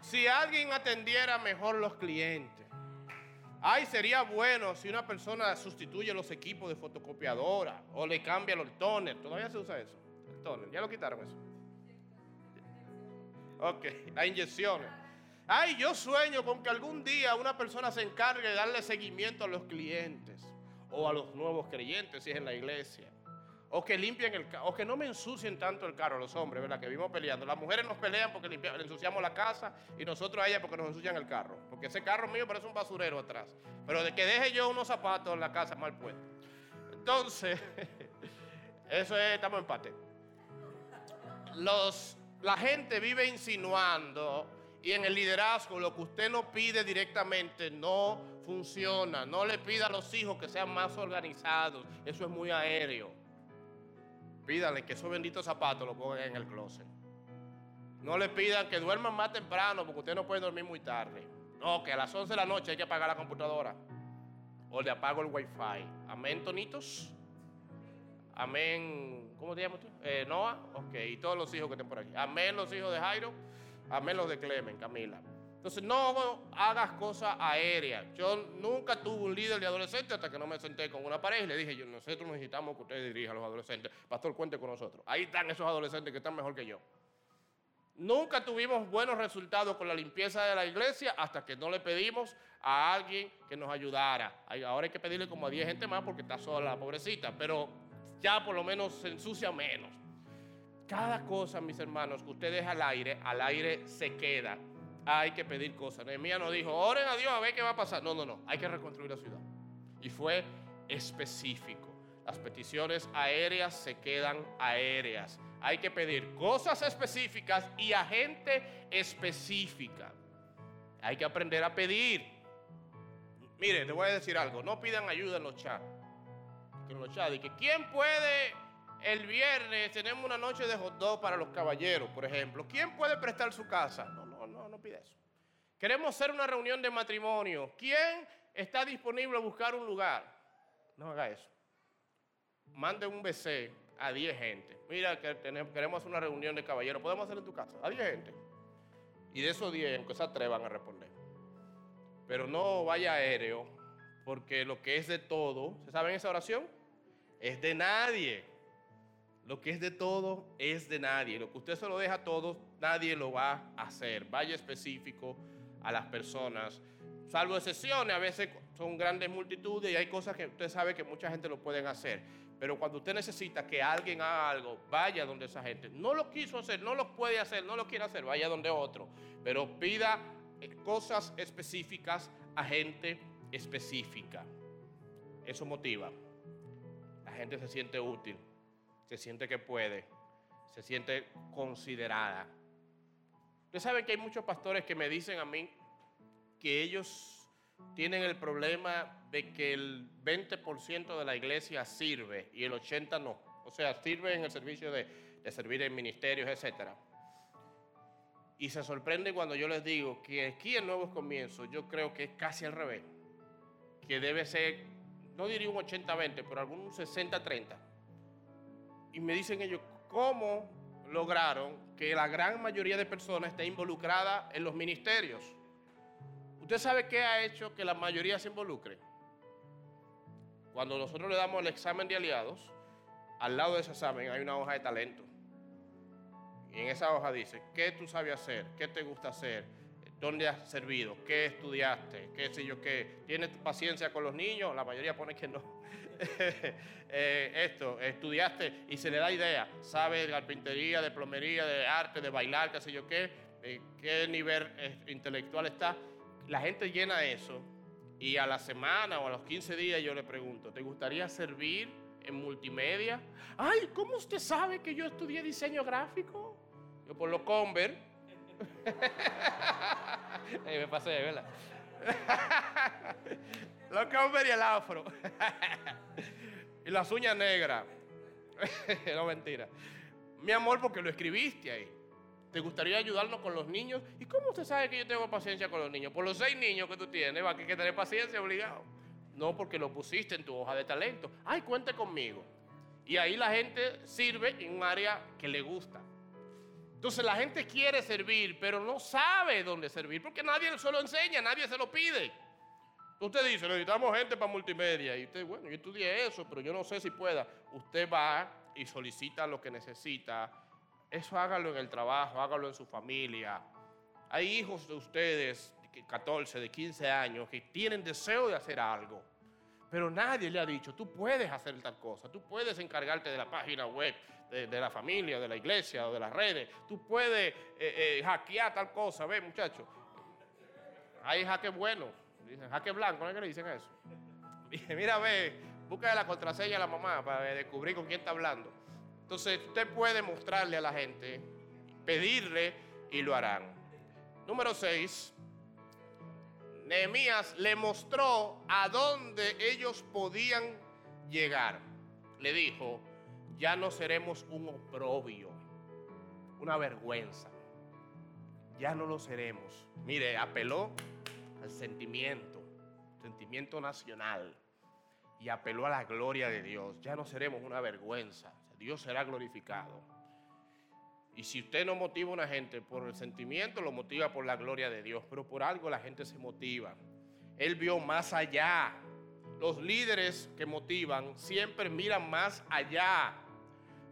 Speaker 1: si alguien atendiera mejor los clientes. Ay, sería bueno si una persona sustituye los equipos de fotocopiadora o le cambia los toner. Todavía se usa eso. El toner. Ya lo quitaron eso. Ok, las inyecciones. Ay, yo sueño con que algún día una persona se encargue de darle seguimiento a los clientes o a los nuevos creyentes si es en la iglesia. O que limpien el o que no me ensucien tanto el carro los hombres, ¿verdad? Que vimos peleando. Las mujeres nos pelean porque le ensuciamos la casa y nosotros a ellas porque nos ensucian el carro. Porque ese carro mío parece un basurero atrás. Pero de que deje yo unos zapatos en la casa mal puestos. Entonces, eso es, estamos en empate. Los, la gente vive insinuando y en el liderazgo lo que usted no pide directamente no funciona. No le pida a los hijos que sean más organizados. Eso es muy aéreo. Pídanle que esos benditos zapatos los pongan en el closet. No le pidan que duerman más temprano porque usted no puede dormir muy tarde. No, que a las 11 de la noche hay que apagar la computadora. O le apago el wifi. Amén, Tonitos. Amén. ¿Cómo te llamas tú? Eh, Noah. Ok. Y todos los hijos que estén por aquí. Amén, los hijos de Jairo. Amén, los de Clemen, Camila. Entonces no hagas cosas aéreas. Yo nunca tuve un líder de adolescentes hasta que no me senté con una pareja y le dije, yo, nosotros necesitamos que usted dirija a los adolescentes. Pastor, cuente con nosotros. Ahí están esos adolescentes que están mejor que yo. Nunca tuvimos buenos resultados con la limpieza de la iglesia hasta que no le pedimos a alguien que nos ayudara. Ahora hay que pedirle como a 10 gente más porque está sola la pobrecita, pero ya por lo menos se ensucia menos. Cada cosa, mis hermanos, que usted deja al aire, al aire se queda hay que pedir cosas. Nehemías no dijo, oren a Dios a ver qué va a pasar. No, no, no, hay que reconstruir la ciudad. Y fue específico. Las peticiones aéreas se quedan aéreas. Hay que pedir cosas específicas y a gente específica. Hay que aprender a pedir. Mire, te voy a decir algo, no pidan ayuda en los chats. en los chats, que quién puede el viernes tenemos una noche de hot dog para los caballeros, por ejemplo. ¿Quién puede prestar su casa? No pide eso. Queremos hacer una reunión de matrimonio. ¿Quién está disponible a buscar un lugar? No haga eso. Mande un BC a 10 gente. Mira, que queremos hacer una reunión de caballeros. ¿Podemos hacer en tu casa? A 10 gente. Y de esos 10, aunque se atrevan a responder. Pero no vaya aéreo, porque lo que es de todo, ¿se saben esa oración? Es de nadie. Lo que es de todo es de nadie. Lo que usted se lo deja a todos, nadie lo va a hacer. Vaya específico a las personas. Salvo excepciones, a veces son grandes multitudes y hay cosas que usted sabe que mucha gente lo pueden hacer. Pero cuando usted necesita que alguien haga algo, vaya donde esa gente. No lo quiso hacer, no lo puede hacer, no lo quiere hacer, vaya donde otro. Pero pida eh, cosas específicas a gente específica. Eso motiva. La gente se siente útil se siente que puede, se siente considerada. Usted sabe que hay muchos pastores que me dicen a mí que ellos tienen el problema de que el 20% de la iglesia sirve y el 80% no. O sea, sirve en el servicio de, de servir en ministerios, etc. Y se sorprende cuando yo les digo que aquí en Nuevos Comienzos yo creo que es casi al revés. Que debe ser, no diría un 80-20, pero algún 60-30 y me dicen ellos, ¿cómo lograron que la gran mayoría de personas esté involucrada en los ministerios? ¿Usted sabe qué ha hecho que la mayoría se involucre? Cuando nosotros le damos el examen de aliados, al lado de ese examen hay una hoja de talento. Y en esa hoja dice, ¿qué tú sabes hacer? ¿Qué te gusta hacer? ¿Dónde has servido? ¿Qué estudiaste? ¿Qué sé yo qué? ¿Tienes paciencia con los niños? La mayoría pone que no. Eh, esto, estudiaste y se le da idea, sabe de carpintería, de plomería, de arte, de bailar, qué sé yo qué, qué nivel eh, intelectual está. La gente llena eso y a la semana o a los 15 días yo le pregunto, ¿te gustaría servir en multimedia? Ay, ¿cómo usted sabe que yo estudié diseño gráfico? Yo por lo Conver. me pasé, ¿verdad? Los Conver y el afro. y las uñas negras. no mentira. Mi amor, porque lo escribiste ahí. ¿Te gustaría ayudarnos con los niños? ¿Y cómo usted sabe que yo tengo paciencia con los niños? Por los seis niños que tú tienes, va hay que tener paciencia obligado. No, porque lo pusiste en tu hoja de talento. Ay, cuente conmigo. Y ahí la gente sirve en un área que le gusta. Entonces la gente quiere servir, pero no sabe dónde servir, porque nadie se lo enseña, nadie se lo pide. Usted dice, necesitamos gente para multimedia. Y usted, bueno, yo estudié eso, pero yo no sé si pueda. Usted va y solicita lo que necesita. Eso hágalo en el trabajo, hágalo en su familia. Hay hijos de ustedes, de 14, de 15 años, que tienen deseo de hacer algo. Pero nadie le ha dicho, tú puedes hacer tal cosa, tú puedes encargarte de la página web, de, la familia, de la iglesia o de las redes. Tú puedes eh, eh, hackear tal cosa. Ve, muchachos. Hay jaque bueno. Dicen jaque blanco, ¿no es que le dicen eso? Mira, ve, busca la contraseña a la mamá para descubrir con quién está hablando. Entonces, usted puede mostrarle a la gente, pedirle y lo harán. Número 6. Nehemías le mostró a dónde ellos podían llegar. Le dijo, ya no seremos un oprobio, una vergüenza. Ya no lo seremos. Mire, apeló al sentimiento, sentimiento nacional, y apeló a la gloria de Dios. Ya no seremos una vergüenza. Dios será glorificado. Y si usted no motiva a una gente por el sentimiento, lo motiva por la gloria de Dios. Pero por algo la gente se motiva. Él vio más allá. Los líderes que motivan siempre miran más allá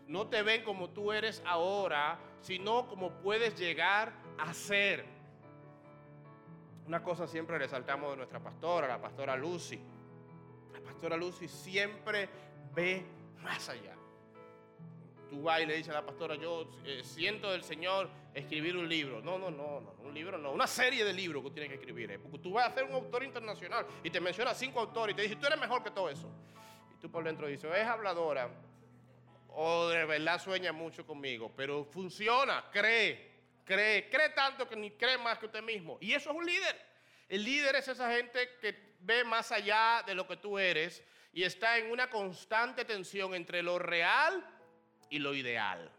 Speaker 1: no te ven como tú eres ahora, sino como puedes llegar a ser. Una cosa siempre resaltamos de nuestra pastora, la pastora Lucy. La pastora Lucy siempre ve más allá. Tú vas y le dices a la pastora, yo eh, siento del Señor escribir un libro. No, no, no, no, un libro no, una serie de libros que tienes que escribir. Eh, porque tú vas a ser un autor internacional y te menciona cinco autores y te dice, tú eres mejor que todo eso. Y tú por dentro dices, es habladora, o de verdad sueña mucho conmigo, pero funciona, cree, cree, cree tanto que ni cree más que usted mismo. Y eso es un líder. El líder es esa gente que ve más allá de lo que tú eres y está en una constante tensión entre lo real y lo ideal.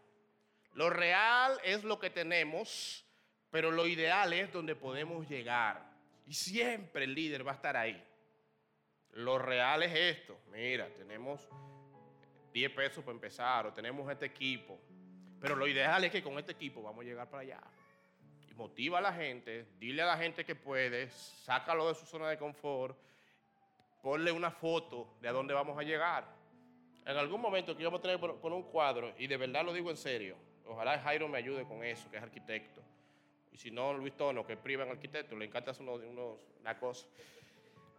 Speaker 1: Lo real es lo que tenemos, pero lo ideal es donde podemos llegar. Y siempre el líder va a estar ahí. Lo real es esto. Mira, tenemos 10 pesos para empezar o tenemos este equipo. Pero lo ideal es que con este equipo vamos a llegar para allá. Motiva a la gente, dile a la gente que puede, sácalo de su zona de confort, ponle una foto de a dónde vamos a llegar. En algún momento que yo me traigo con un cuadro, y de verdad lo digo en serio, ojalá Jairo me ayude con eso, que es arquitecto. Y si no, Luis Tono, que es priva en arquitecto, le encanta hacer unos, unos, una cosa.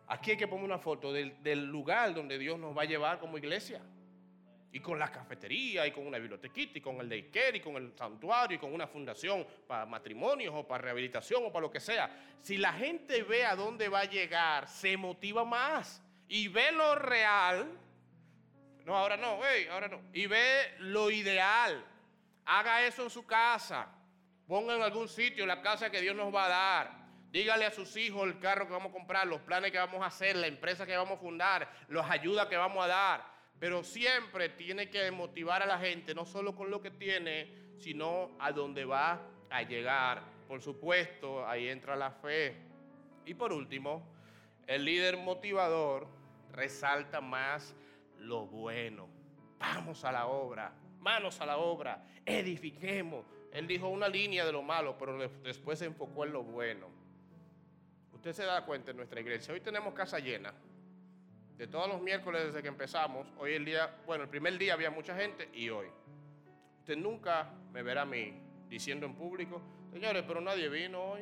Speaker 1: Aquí hay que poner una foto del, del lugar donde Dios nos va a llevar como iglesia. Y con la cafetería, y con una bibliotequita, y con el daycare, y con el santuario, y con una fundación para matrimonios, o para rehabilitación, o para lo que sea. Si la gente ve a dónde va a llegar, se motiva más. Y ve lo real. No, ahora no, hey, ahora no. Y ve lo ideal. Haga eso en su casa. Ponga en algún sitio la casa que Dios nos va a dar. Dígale a sus hijos el carro que vamos a comprar, los planes que vamos a hacer, la empresa que vamos a fundar, las ayudas que vamos a dar. Pero siempre tiene que motivar a la gente, no solo con lo que tiene, sino a dónde va a llegar. Por supuesto, ahí entra la fe. Y por último, el líder motivador resalta más lo bueno. Vamos a la obra, manos a la obra, edifiquemos. Él dijo una línea de lo malo, pero después se enfocó en lo bueno. Usted se da cuenta en nuestra iglesia. Hoy tenemos casa llena. De todos los miércoles desde que empezamos, hoy el día, bueno, el primer día había mucha gente y hoy. Usted nunca me verá a mí diciendo en público, señores, pero nadie vino hoy.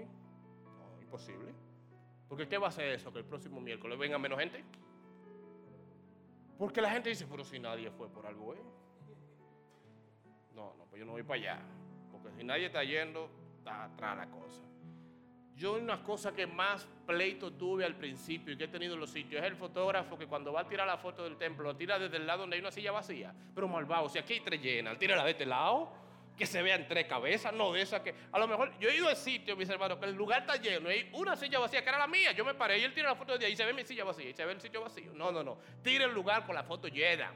Speaker 1: Imposible. Porque ¿qué va a hacer eso? Que el próximo miércoles venga menos gente. Porque la gente dice, pero si nadie fue por algo, ¿eh? No, no, pues yo no voy para allá. Porque si nadie está yendo, está atrás la cosa. Yo una cosa que más pleito tuve al principio y que he tenido en los sitios es el fotógrafo que cuando va a tirar la foto del templo, lo tira desde el lado donde hay una silla vacía. Pero malvado, si aquí hay tres llenas, tírala de este lado, que se vean tres cabezas, no de esa que... A lo mejor, yo he ido al sitio, mis hermanos, que el lugar está lleno, y hay una silla vacía que era la mía, yo me paré y él tira la foto de ahí y se ve mi silla vacía y se ve el sitio vacío. No, no, no, tire el lugar con la foto llena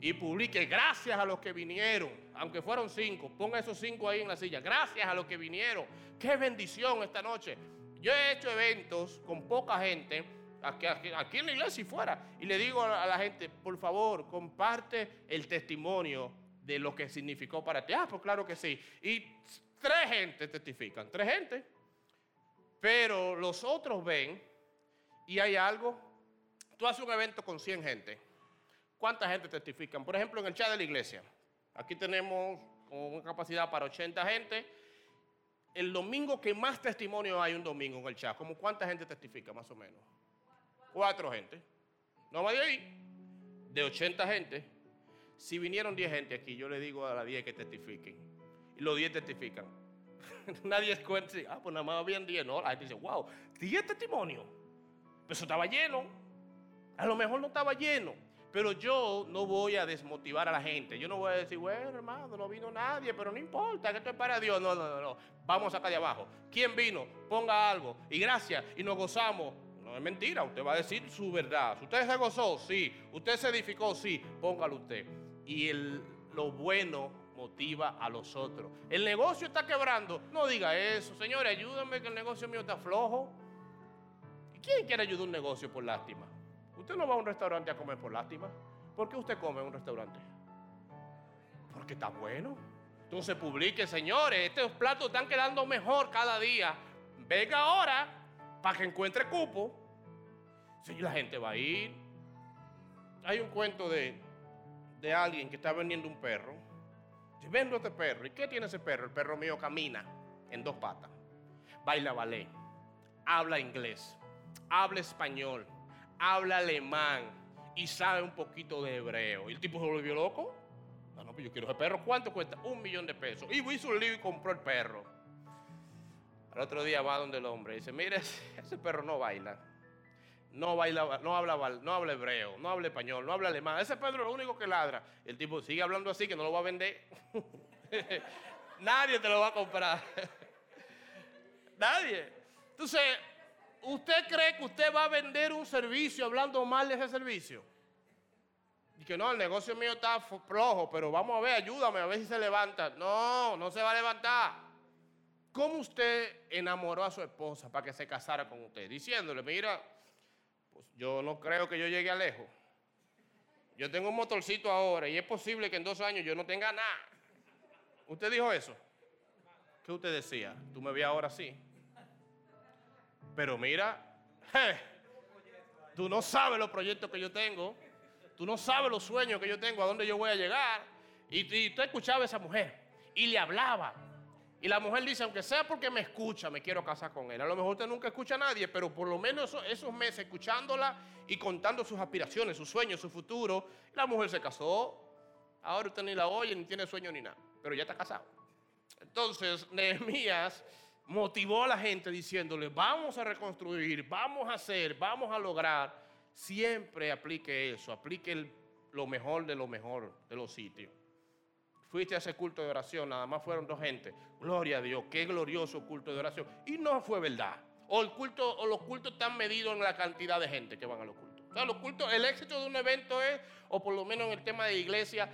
Speaker 1: y publique gracias a los que vinieron, aunque fueron cinco, ponga esos cinco ahí en la silla, gracias a los que vinieron, qué bendición esta noche. Yo he hecho eventos con poca gente, aquí, aquí, en la iglesia y fuera, y le digo a la gente, por favor, comparte el testimonio de lo que significó para ti. Ah, pues claro que sí. Y tres gente testifican, tres gente, pero los otros ven y hay algo, tú haces un evento con 100 gente ¿Cuánta gente testifican? Por ejemplo, en el chat de la iglesia. Aquí tenemos una capacidad para 80 gente. El domingo que más testimonio hay un domingo en el chat, ¿cómo cuánta gente testifica más o menos? Cuatro gente. No más de ahí. De 80 gente. Si vinieron 10 gente aquí, yo le digo a las 10 que testifiquen. Y los 10 testifican. Nadie cuenta. Ah, pues nada más habían 10. No, la gente dice, wow, 10 testimonios. Pero eso estaba lleno. A lo mejor no estaba lleno. Pero yo no voy a desmotivar a la gente. Yo no voy a decir, bueno, hermano, no vino nadie, pero no importa, que esto es para Dios. No, no, no, no. Vamos acá de abajo. ¿Quién vino? Ponga algo. Y gracias. Y nos gozamos. No es mentira. Usted va a decir su verdad. ¿Usted se gozó? Sí. ¿Usted se edificó? Sí. Póngalo usted. Y el, lo bueno motiva a los otros. El negocio está quebrando. No diga eso. Señores, ayúdenme que el negocio mío está flojo. ¿Y quién quiere ayudar un negocio por lástima? Usted no va a un restaurante a comer por lástima. ¿Por qué usted come en un restaurante? Porque está bueno. Entonces publique, señores, estos platos están quedando mejor cada día. Venga ahora para que encuentre cupo. Si la gente va a ir. Hay un cuento de, de alguien que está vendiendo un perro. Yo vendo este perro. ¿Y qué tiene ese perro? El perro mío camina en dos patas. Baila ballet. Habla inglés. Habla español habla alemán y sabe un poquito de hebreo. Y el tipo se volvió loco. No, no, pues yo quiero ese perro. ¿Cuánto cuesta? Un millón de pesos. Y hizo un lío y compró el perro. Al otro día va donde el hombre y dice, mire, ese perro no baila. No baila, no habla, no habla hebreo, no habla español, no habla alemán. Ese perro es lo único que ladra. El tipo sigue hablando así que no lo va a vender. Nadie te lo va a comprar. Nadie. Entonces, ¿Usted cree que usted va a vender un servicio hablando mal de ese servicio? que no, el negocio mío está flojo, pero vamos a ver, ayúdame a ver si se levanta. No, no se va a levantar. ¿Cómo usted enamoró a su esposa para que se casara con usted? Diciéndole, mira, pues yo no creo que yo llegue a lejos. Yo tengo un motorcito ahora y es posible que en dos años yo no tenga nada. ¿Usted dijo eso? ¿Qué usted decía? Tú me vi ahora sí. Pero mira, tú no sabes los proyectos que yo tengo, tú no sabes los sueños que yo tengo, a dónde yo voy a llegar. Y, y usted escuchaba a esa mujer y le hablaba. Y la mujer dice, aunque sea porque me escucha, me quiero casar con él. A lo mejor usted nunca escucha a nadie, pero por lo menos esos, esos meses escuchándola y contando sus aspiraciones, sus sueños, su futuro, la mujer se casó. Ahora usted ni la oye, ni tiene sueño ni nada, pero ya está casado. Entonces, Nehemías motivó a la gente diciéndole, vamos a reconstruir, vamos a hacer, vamos a lograr. Siempre aplique eso, aplique lo mejor de lo mejor de los sitios. Fuiste a ese culto de oración, nada más fueron dos gente. Gloria a Dios, qué glorioso culto de oración. Y no fue verdad. O, el culto, o los cultos están medidos en la cantidad de gente que van a los cultos. O sea, los cultos, el éxito de un evento es, o por lo menos en el tema de iglesia,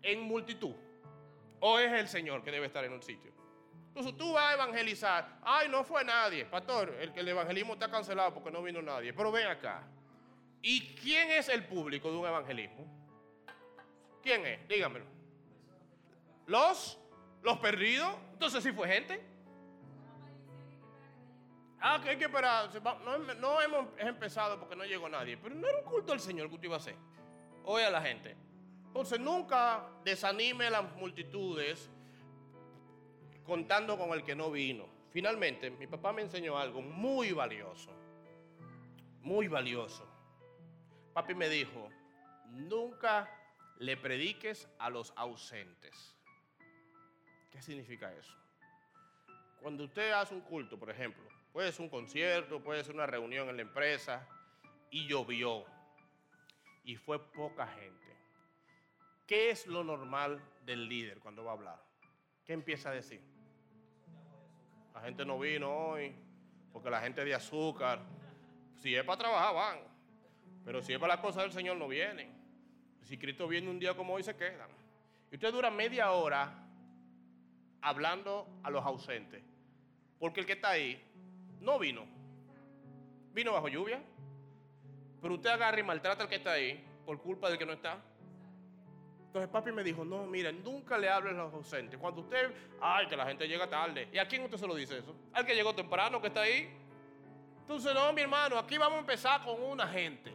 Speaker 1: en multitud. O es el Señor que debe estar en un sitio. Entonces tú vas a evangelizar. Ay, no fue nadie. Pastor, el, el evangelismo está cancelado porque no vino nadie. Pero ven acá. ¿Y quién es el público de un evangelismo? ¿Quién es? Dígamelo. Los, los perdidos. Entonces sí fue gente. Ah, que hay que esperar. No, no, hemos empezado porque no llegó nadie. Pero no era un culto al Señor que usted iba a hacer. Oye a la gente. Entonces nunca desanime las multitudes contando con el que no vino. Finalmente, mi papá me enseñó algo muy valioso. Muy valioso. Papi me dijo, nunca le prediques a los ausentes. ¿Qué significa eso? Cuando usted hace un culto, por ejemplo, puede ser un concierto, puede ser una reunión en la empresa, y llovió, y fue poca gente. ¿Qué es lo normal del líder cuando va a hablar? ¿Qué empieza a decir? La gente no vino hoy, porque la gente de azúcar, si es para trabajar, van. Pero si es para las cosas del Señor, no vienen. Si Cristo viene un día como hoy, se quedan. Y usted dura media hora hablando a los ausentes. Porque el que está ahí no vino. Vino bajo lluvia. Pero usted agarra y maltrata al que está ahí por culpa del que no está. Entonces papi me dijo, no, mira, nunca le hables a los ausentes. Cuando usted, ay, que la gente llega tarde. ¿Y a quién usted se lo dice eso? Al que llegó temprano, que está ahí. Entonces, no, mi hermano, aquí vamos a empezar con una gente.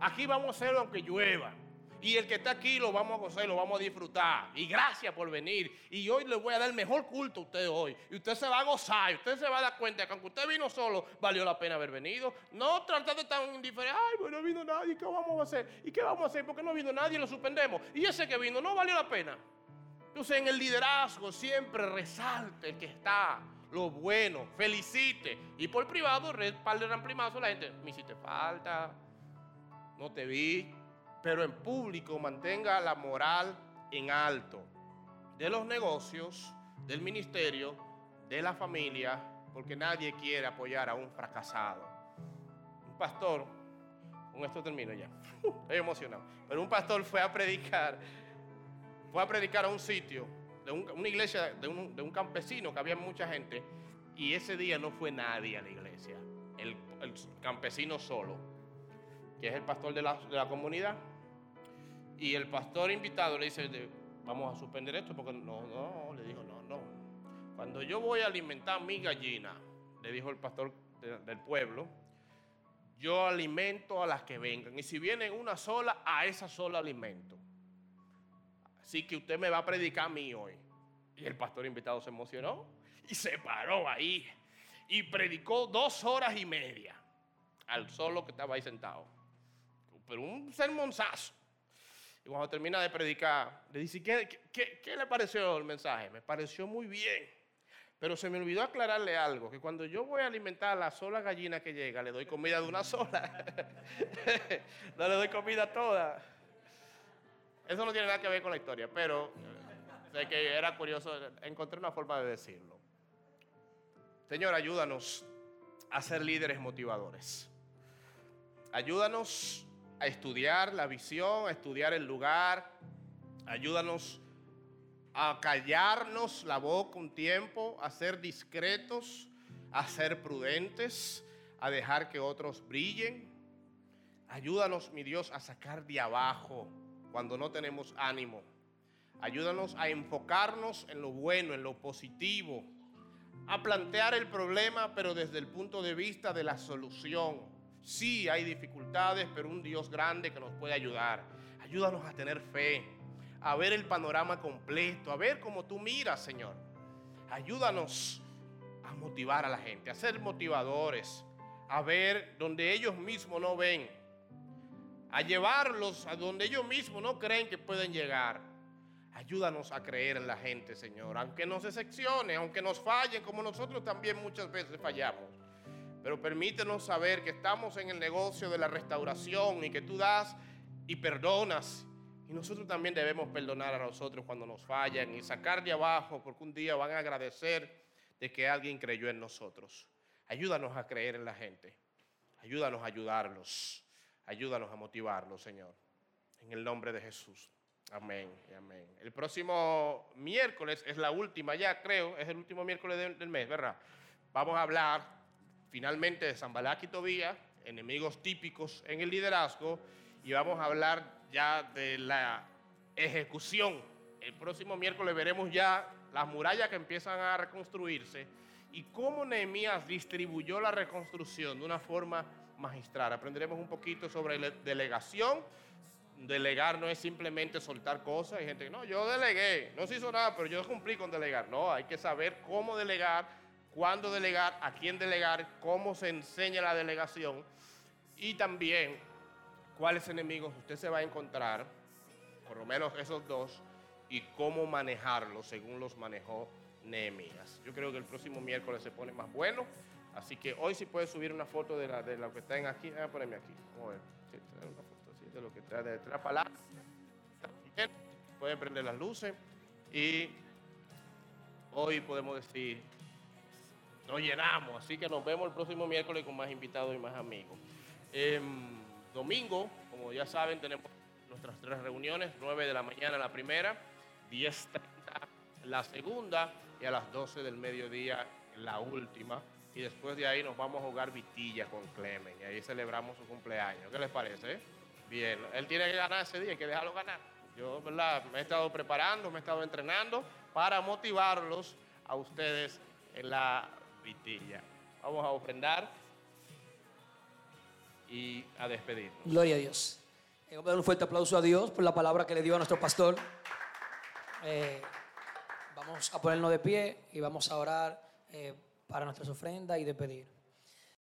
Speaker 1: Aquí vamos a hacerlo aunque llueva. Y el que está aquí lo vamos a gozar y lo vamos a disfrutar. Y gracias por venir. Y hoy le voy a dar el mejor culto a usted hoy. Y usted se va a gozar. Y usted se va a dar cuenta que aunque usted vino solo, valió la pena haber venido. No tratar de estar indiferente. Ay, bueno, no vino nadie. ¿Qué vamos a hacer? ¿Y qué vamos a hacer? Porque no vino nadie, lo suspendemos. Y ese que vino no valió la pena. Entonces en el liderazgo siempre resalte el que está lo bueno, felicite. Y por privado, par de ramplimazo, la gente, me hiciste falta, no te vi. Pero en público mantenga la moral en alto de los negocios, del ministerio, de la familia, porque nadie quiere apoyar a un fracasado. Un pastor, con esto termino ya, estoy emocionado, pero un pastor fue a predicar, fue a predicar a un sitio de una iglesia de un, campesino que había mucha gente y ese día no fue nadie a la iglesia, el, campesino solo, que es el pastor de la, de la, comunidad. Y el pastor invitado le dice, vamos a suspender esto porque no, no, le dijo, no, no. Cuando yo voy a alimentar mi gallina, le dijo el pastor del pueblo, yo alimento a las que vengan. Y si vienen una sola, a esa sola alimento. Así que usted me va a predicar a mí hoy. Y el pastor invitado se emocionó y se paró ahí y predicó dos horas y media al solo que estaba ahí sentado. Pero un sermonzazo. Y cuando termina de predicar, le dice, ¿qué, le pareció el mensaje? Me pareció muy bien. Pero se me olvidó aclararle algo, que cuando yo voy a alimentar a la sola gallina que llega, le doy comida de una sola. no le doy comida toda. Eso no tiene nada que ver con la historia, pero sé que era curioso, encontré una forma de decirlo. Señor, ayúdanos a ser líderes motivadores. Ayúdanos a estudiar la visión, a estudiar el lugar. Ayúdanos a callarnos la boca un tiempo, a ser discretos, a ser prudentes, a dejar que otros brillen. Ayúdanos, mi Dios, a sacar de abajo cuando no tenemos ánimo. Ayúdanos a enfocarnos en lo bueno, en lo positivo, a plantear el problema, pero desde el punto de vista de la solución. Sí, hay dificultades, pero un Dios grande que nos puede ayudar. Ayúdanos a tener fe, a ver el panorama completo, a ver cómo tú miras, Señor. Ayúdanos a motivar a la gente, a ser motivadores, a ver donde ellos mismos no ven, a llevarlos a donde ellos mismos no creen que pueden llegar. Ayúdanos a creer en la gente, Señor, aunque nos decepcione, aunque nos fallen, como nosotros también muchas veces fallamos. Pero permítenos saber que estamos en el negocio de la restauración y que tú das y perdonas. Y nosotros también debemos perdonar a nosotros cuando nos fallan y sacar de abajo, porque un día van a agradecer de que alguien creyó en nosotros. Ayúdanos a creer en la gente. Ayúdanos a ayudarlos. Ayúdanos a motivarlos, Señor. En el nombre de Jesús. Amén y amén. El próximo miércoles es la última ya, creo, es el último miércoles del, mes, ¿verdad? Vamos a hablar finalmente de Zambalá y Tobía, enemigos típicos en el liderazgo, y vamos a hablar ya de la ejecución. El próximo miércoles veremos ya las murallas que empiezan a reconstruirse y cómo Nehemías distribuyó la reconstrucción de una forma magistral. Aprenderemos un poquito sobre delegación Delegar no es simplemente soltar cosas. Hay gente que no, yo delegué, no se hizo nada, pero yo cumplí con delegar. No, hay que saber cómo delegar, cuándo delegar, a quién delegar, cómo se enseña la delegación y también cuáles enemigos usted se va a encontrar, por lo menos esos dos, y cómo manejarlos según los manejó Nehemías. Yo creo que el próximo miércoles se pone más bueno, así que hoy sí puede subir una foto de, la, de lo que está en aquí. Voy a ponerme aquí. Vamos a ver. Una foto de lo que trae de la palabra. Pueden prender las luces y hoy podemos decir, nos llenamos, así que nos vemos el próximo miércoles con más invitados y más amigos. Em, domingo, como ya saben, tenemos nuestras tres reuniones, 9 de la mañana la primera, 10.30 la segunda y a las 12 del mediodía la última. Y después de ahí nos vamos a jugar vitilla con Clemen y ahí celebramos su cumpleaños. ¿Qué les parece? Bien, él tiene que ganar ese día, hay que dejarlo ganar. Yo, ¿verdad? Me he estado preparando, me he estado entrenando para motivarlos a ustedes en la vitilla. Vamos a ofrendar y a despedirnos.
Speaker 8: Gloria a Dios. Eh, vamos a dar un fuerte aplauso a Dios por la palabra que le dio a nuestro pastor. Eh, vamos a ponernos de pie y vamos a orar eh, para nuestras ofrendas y despedir.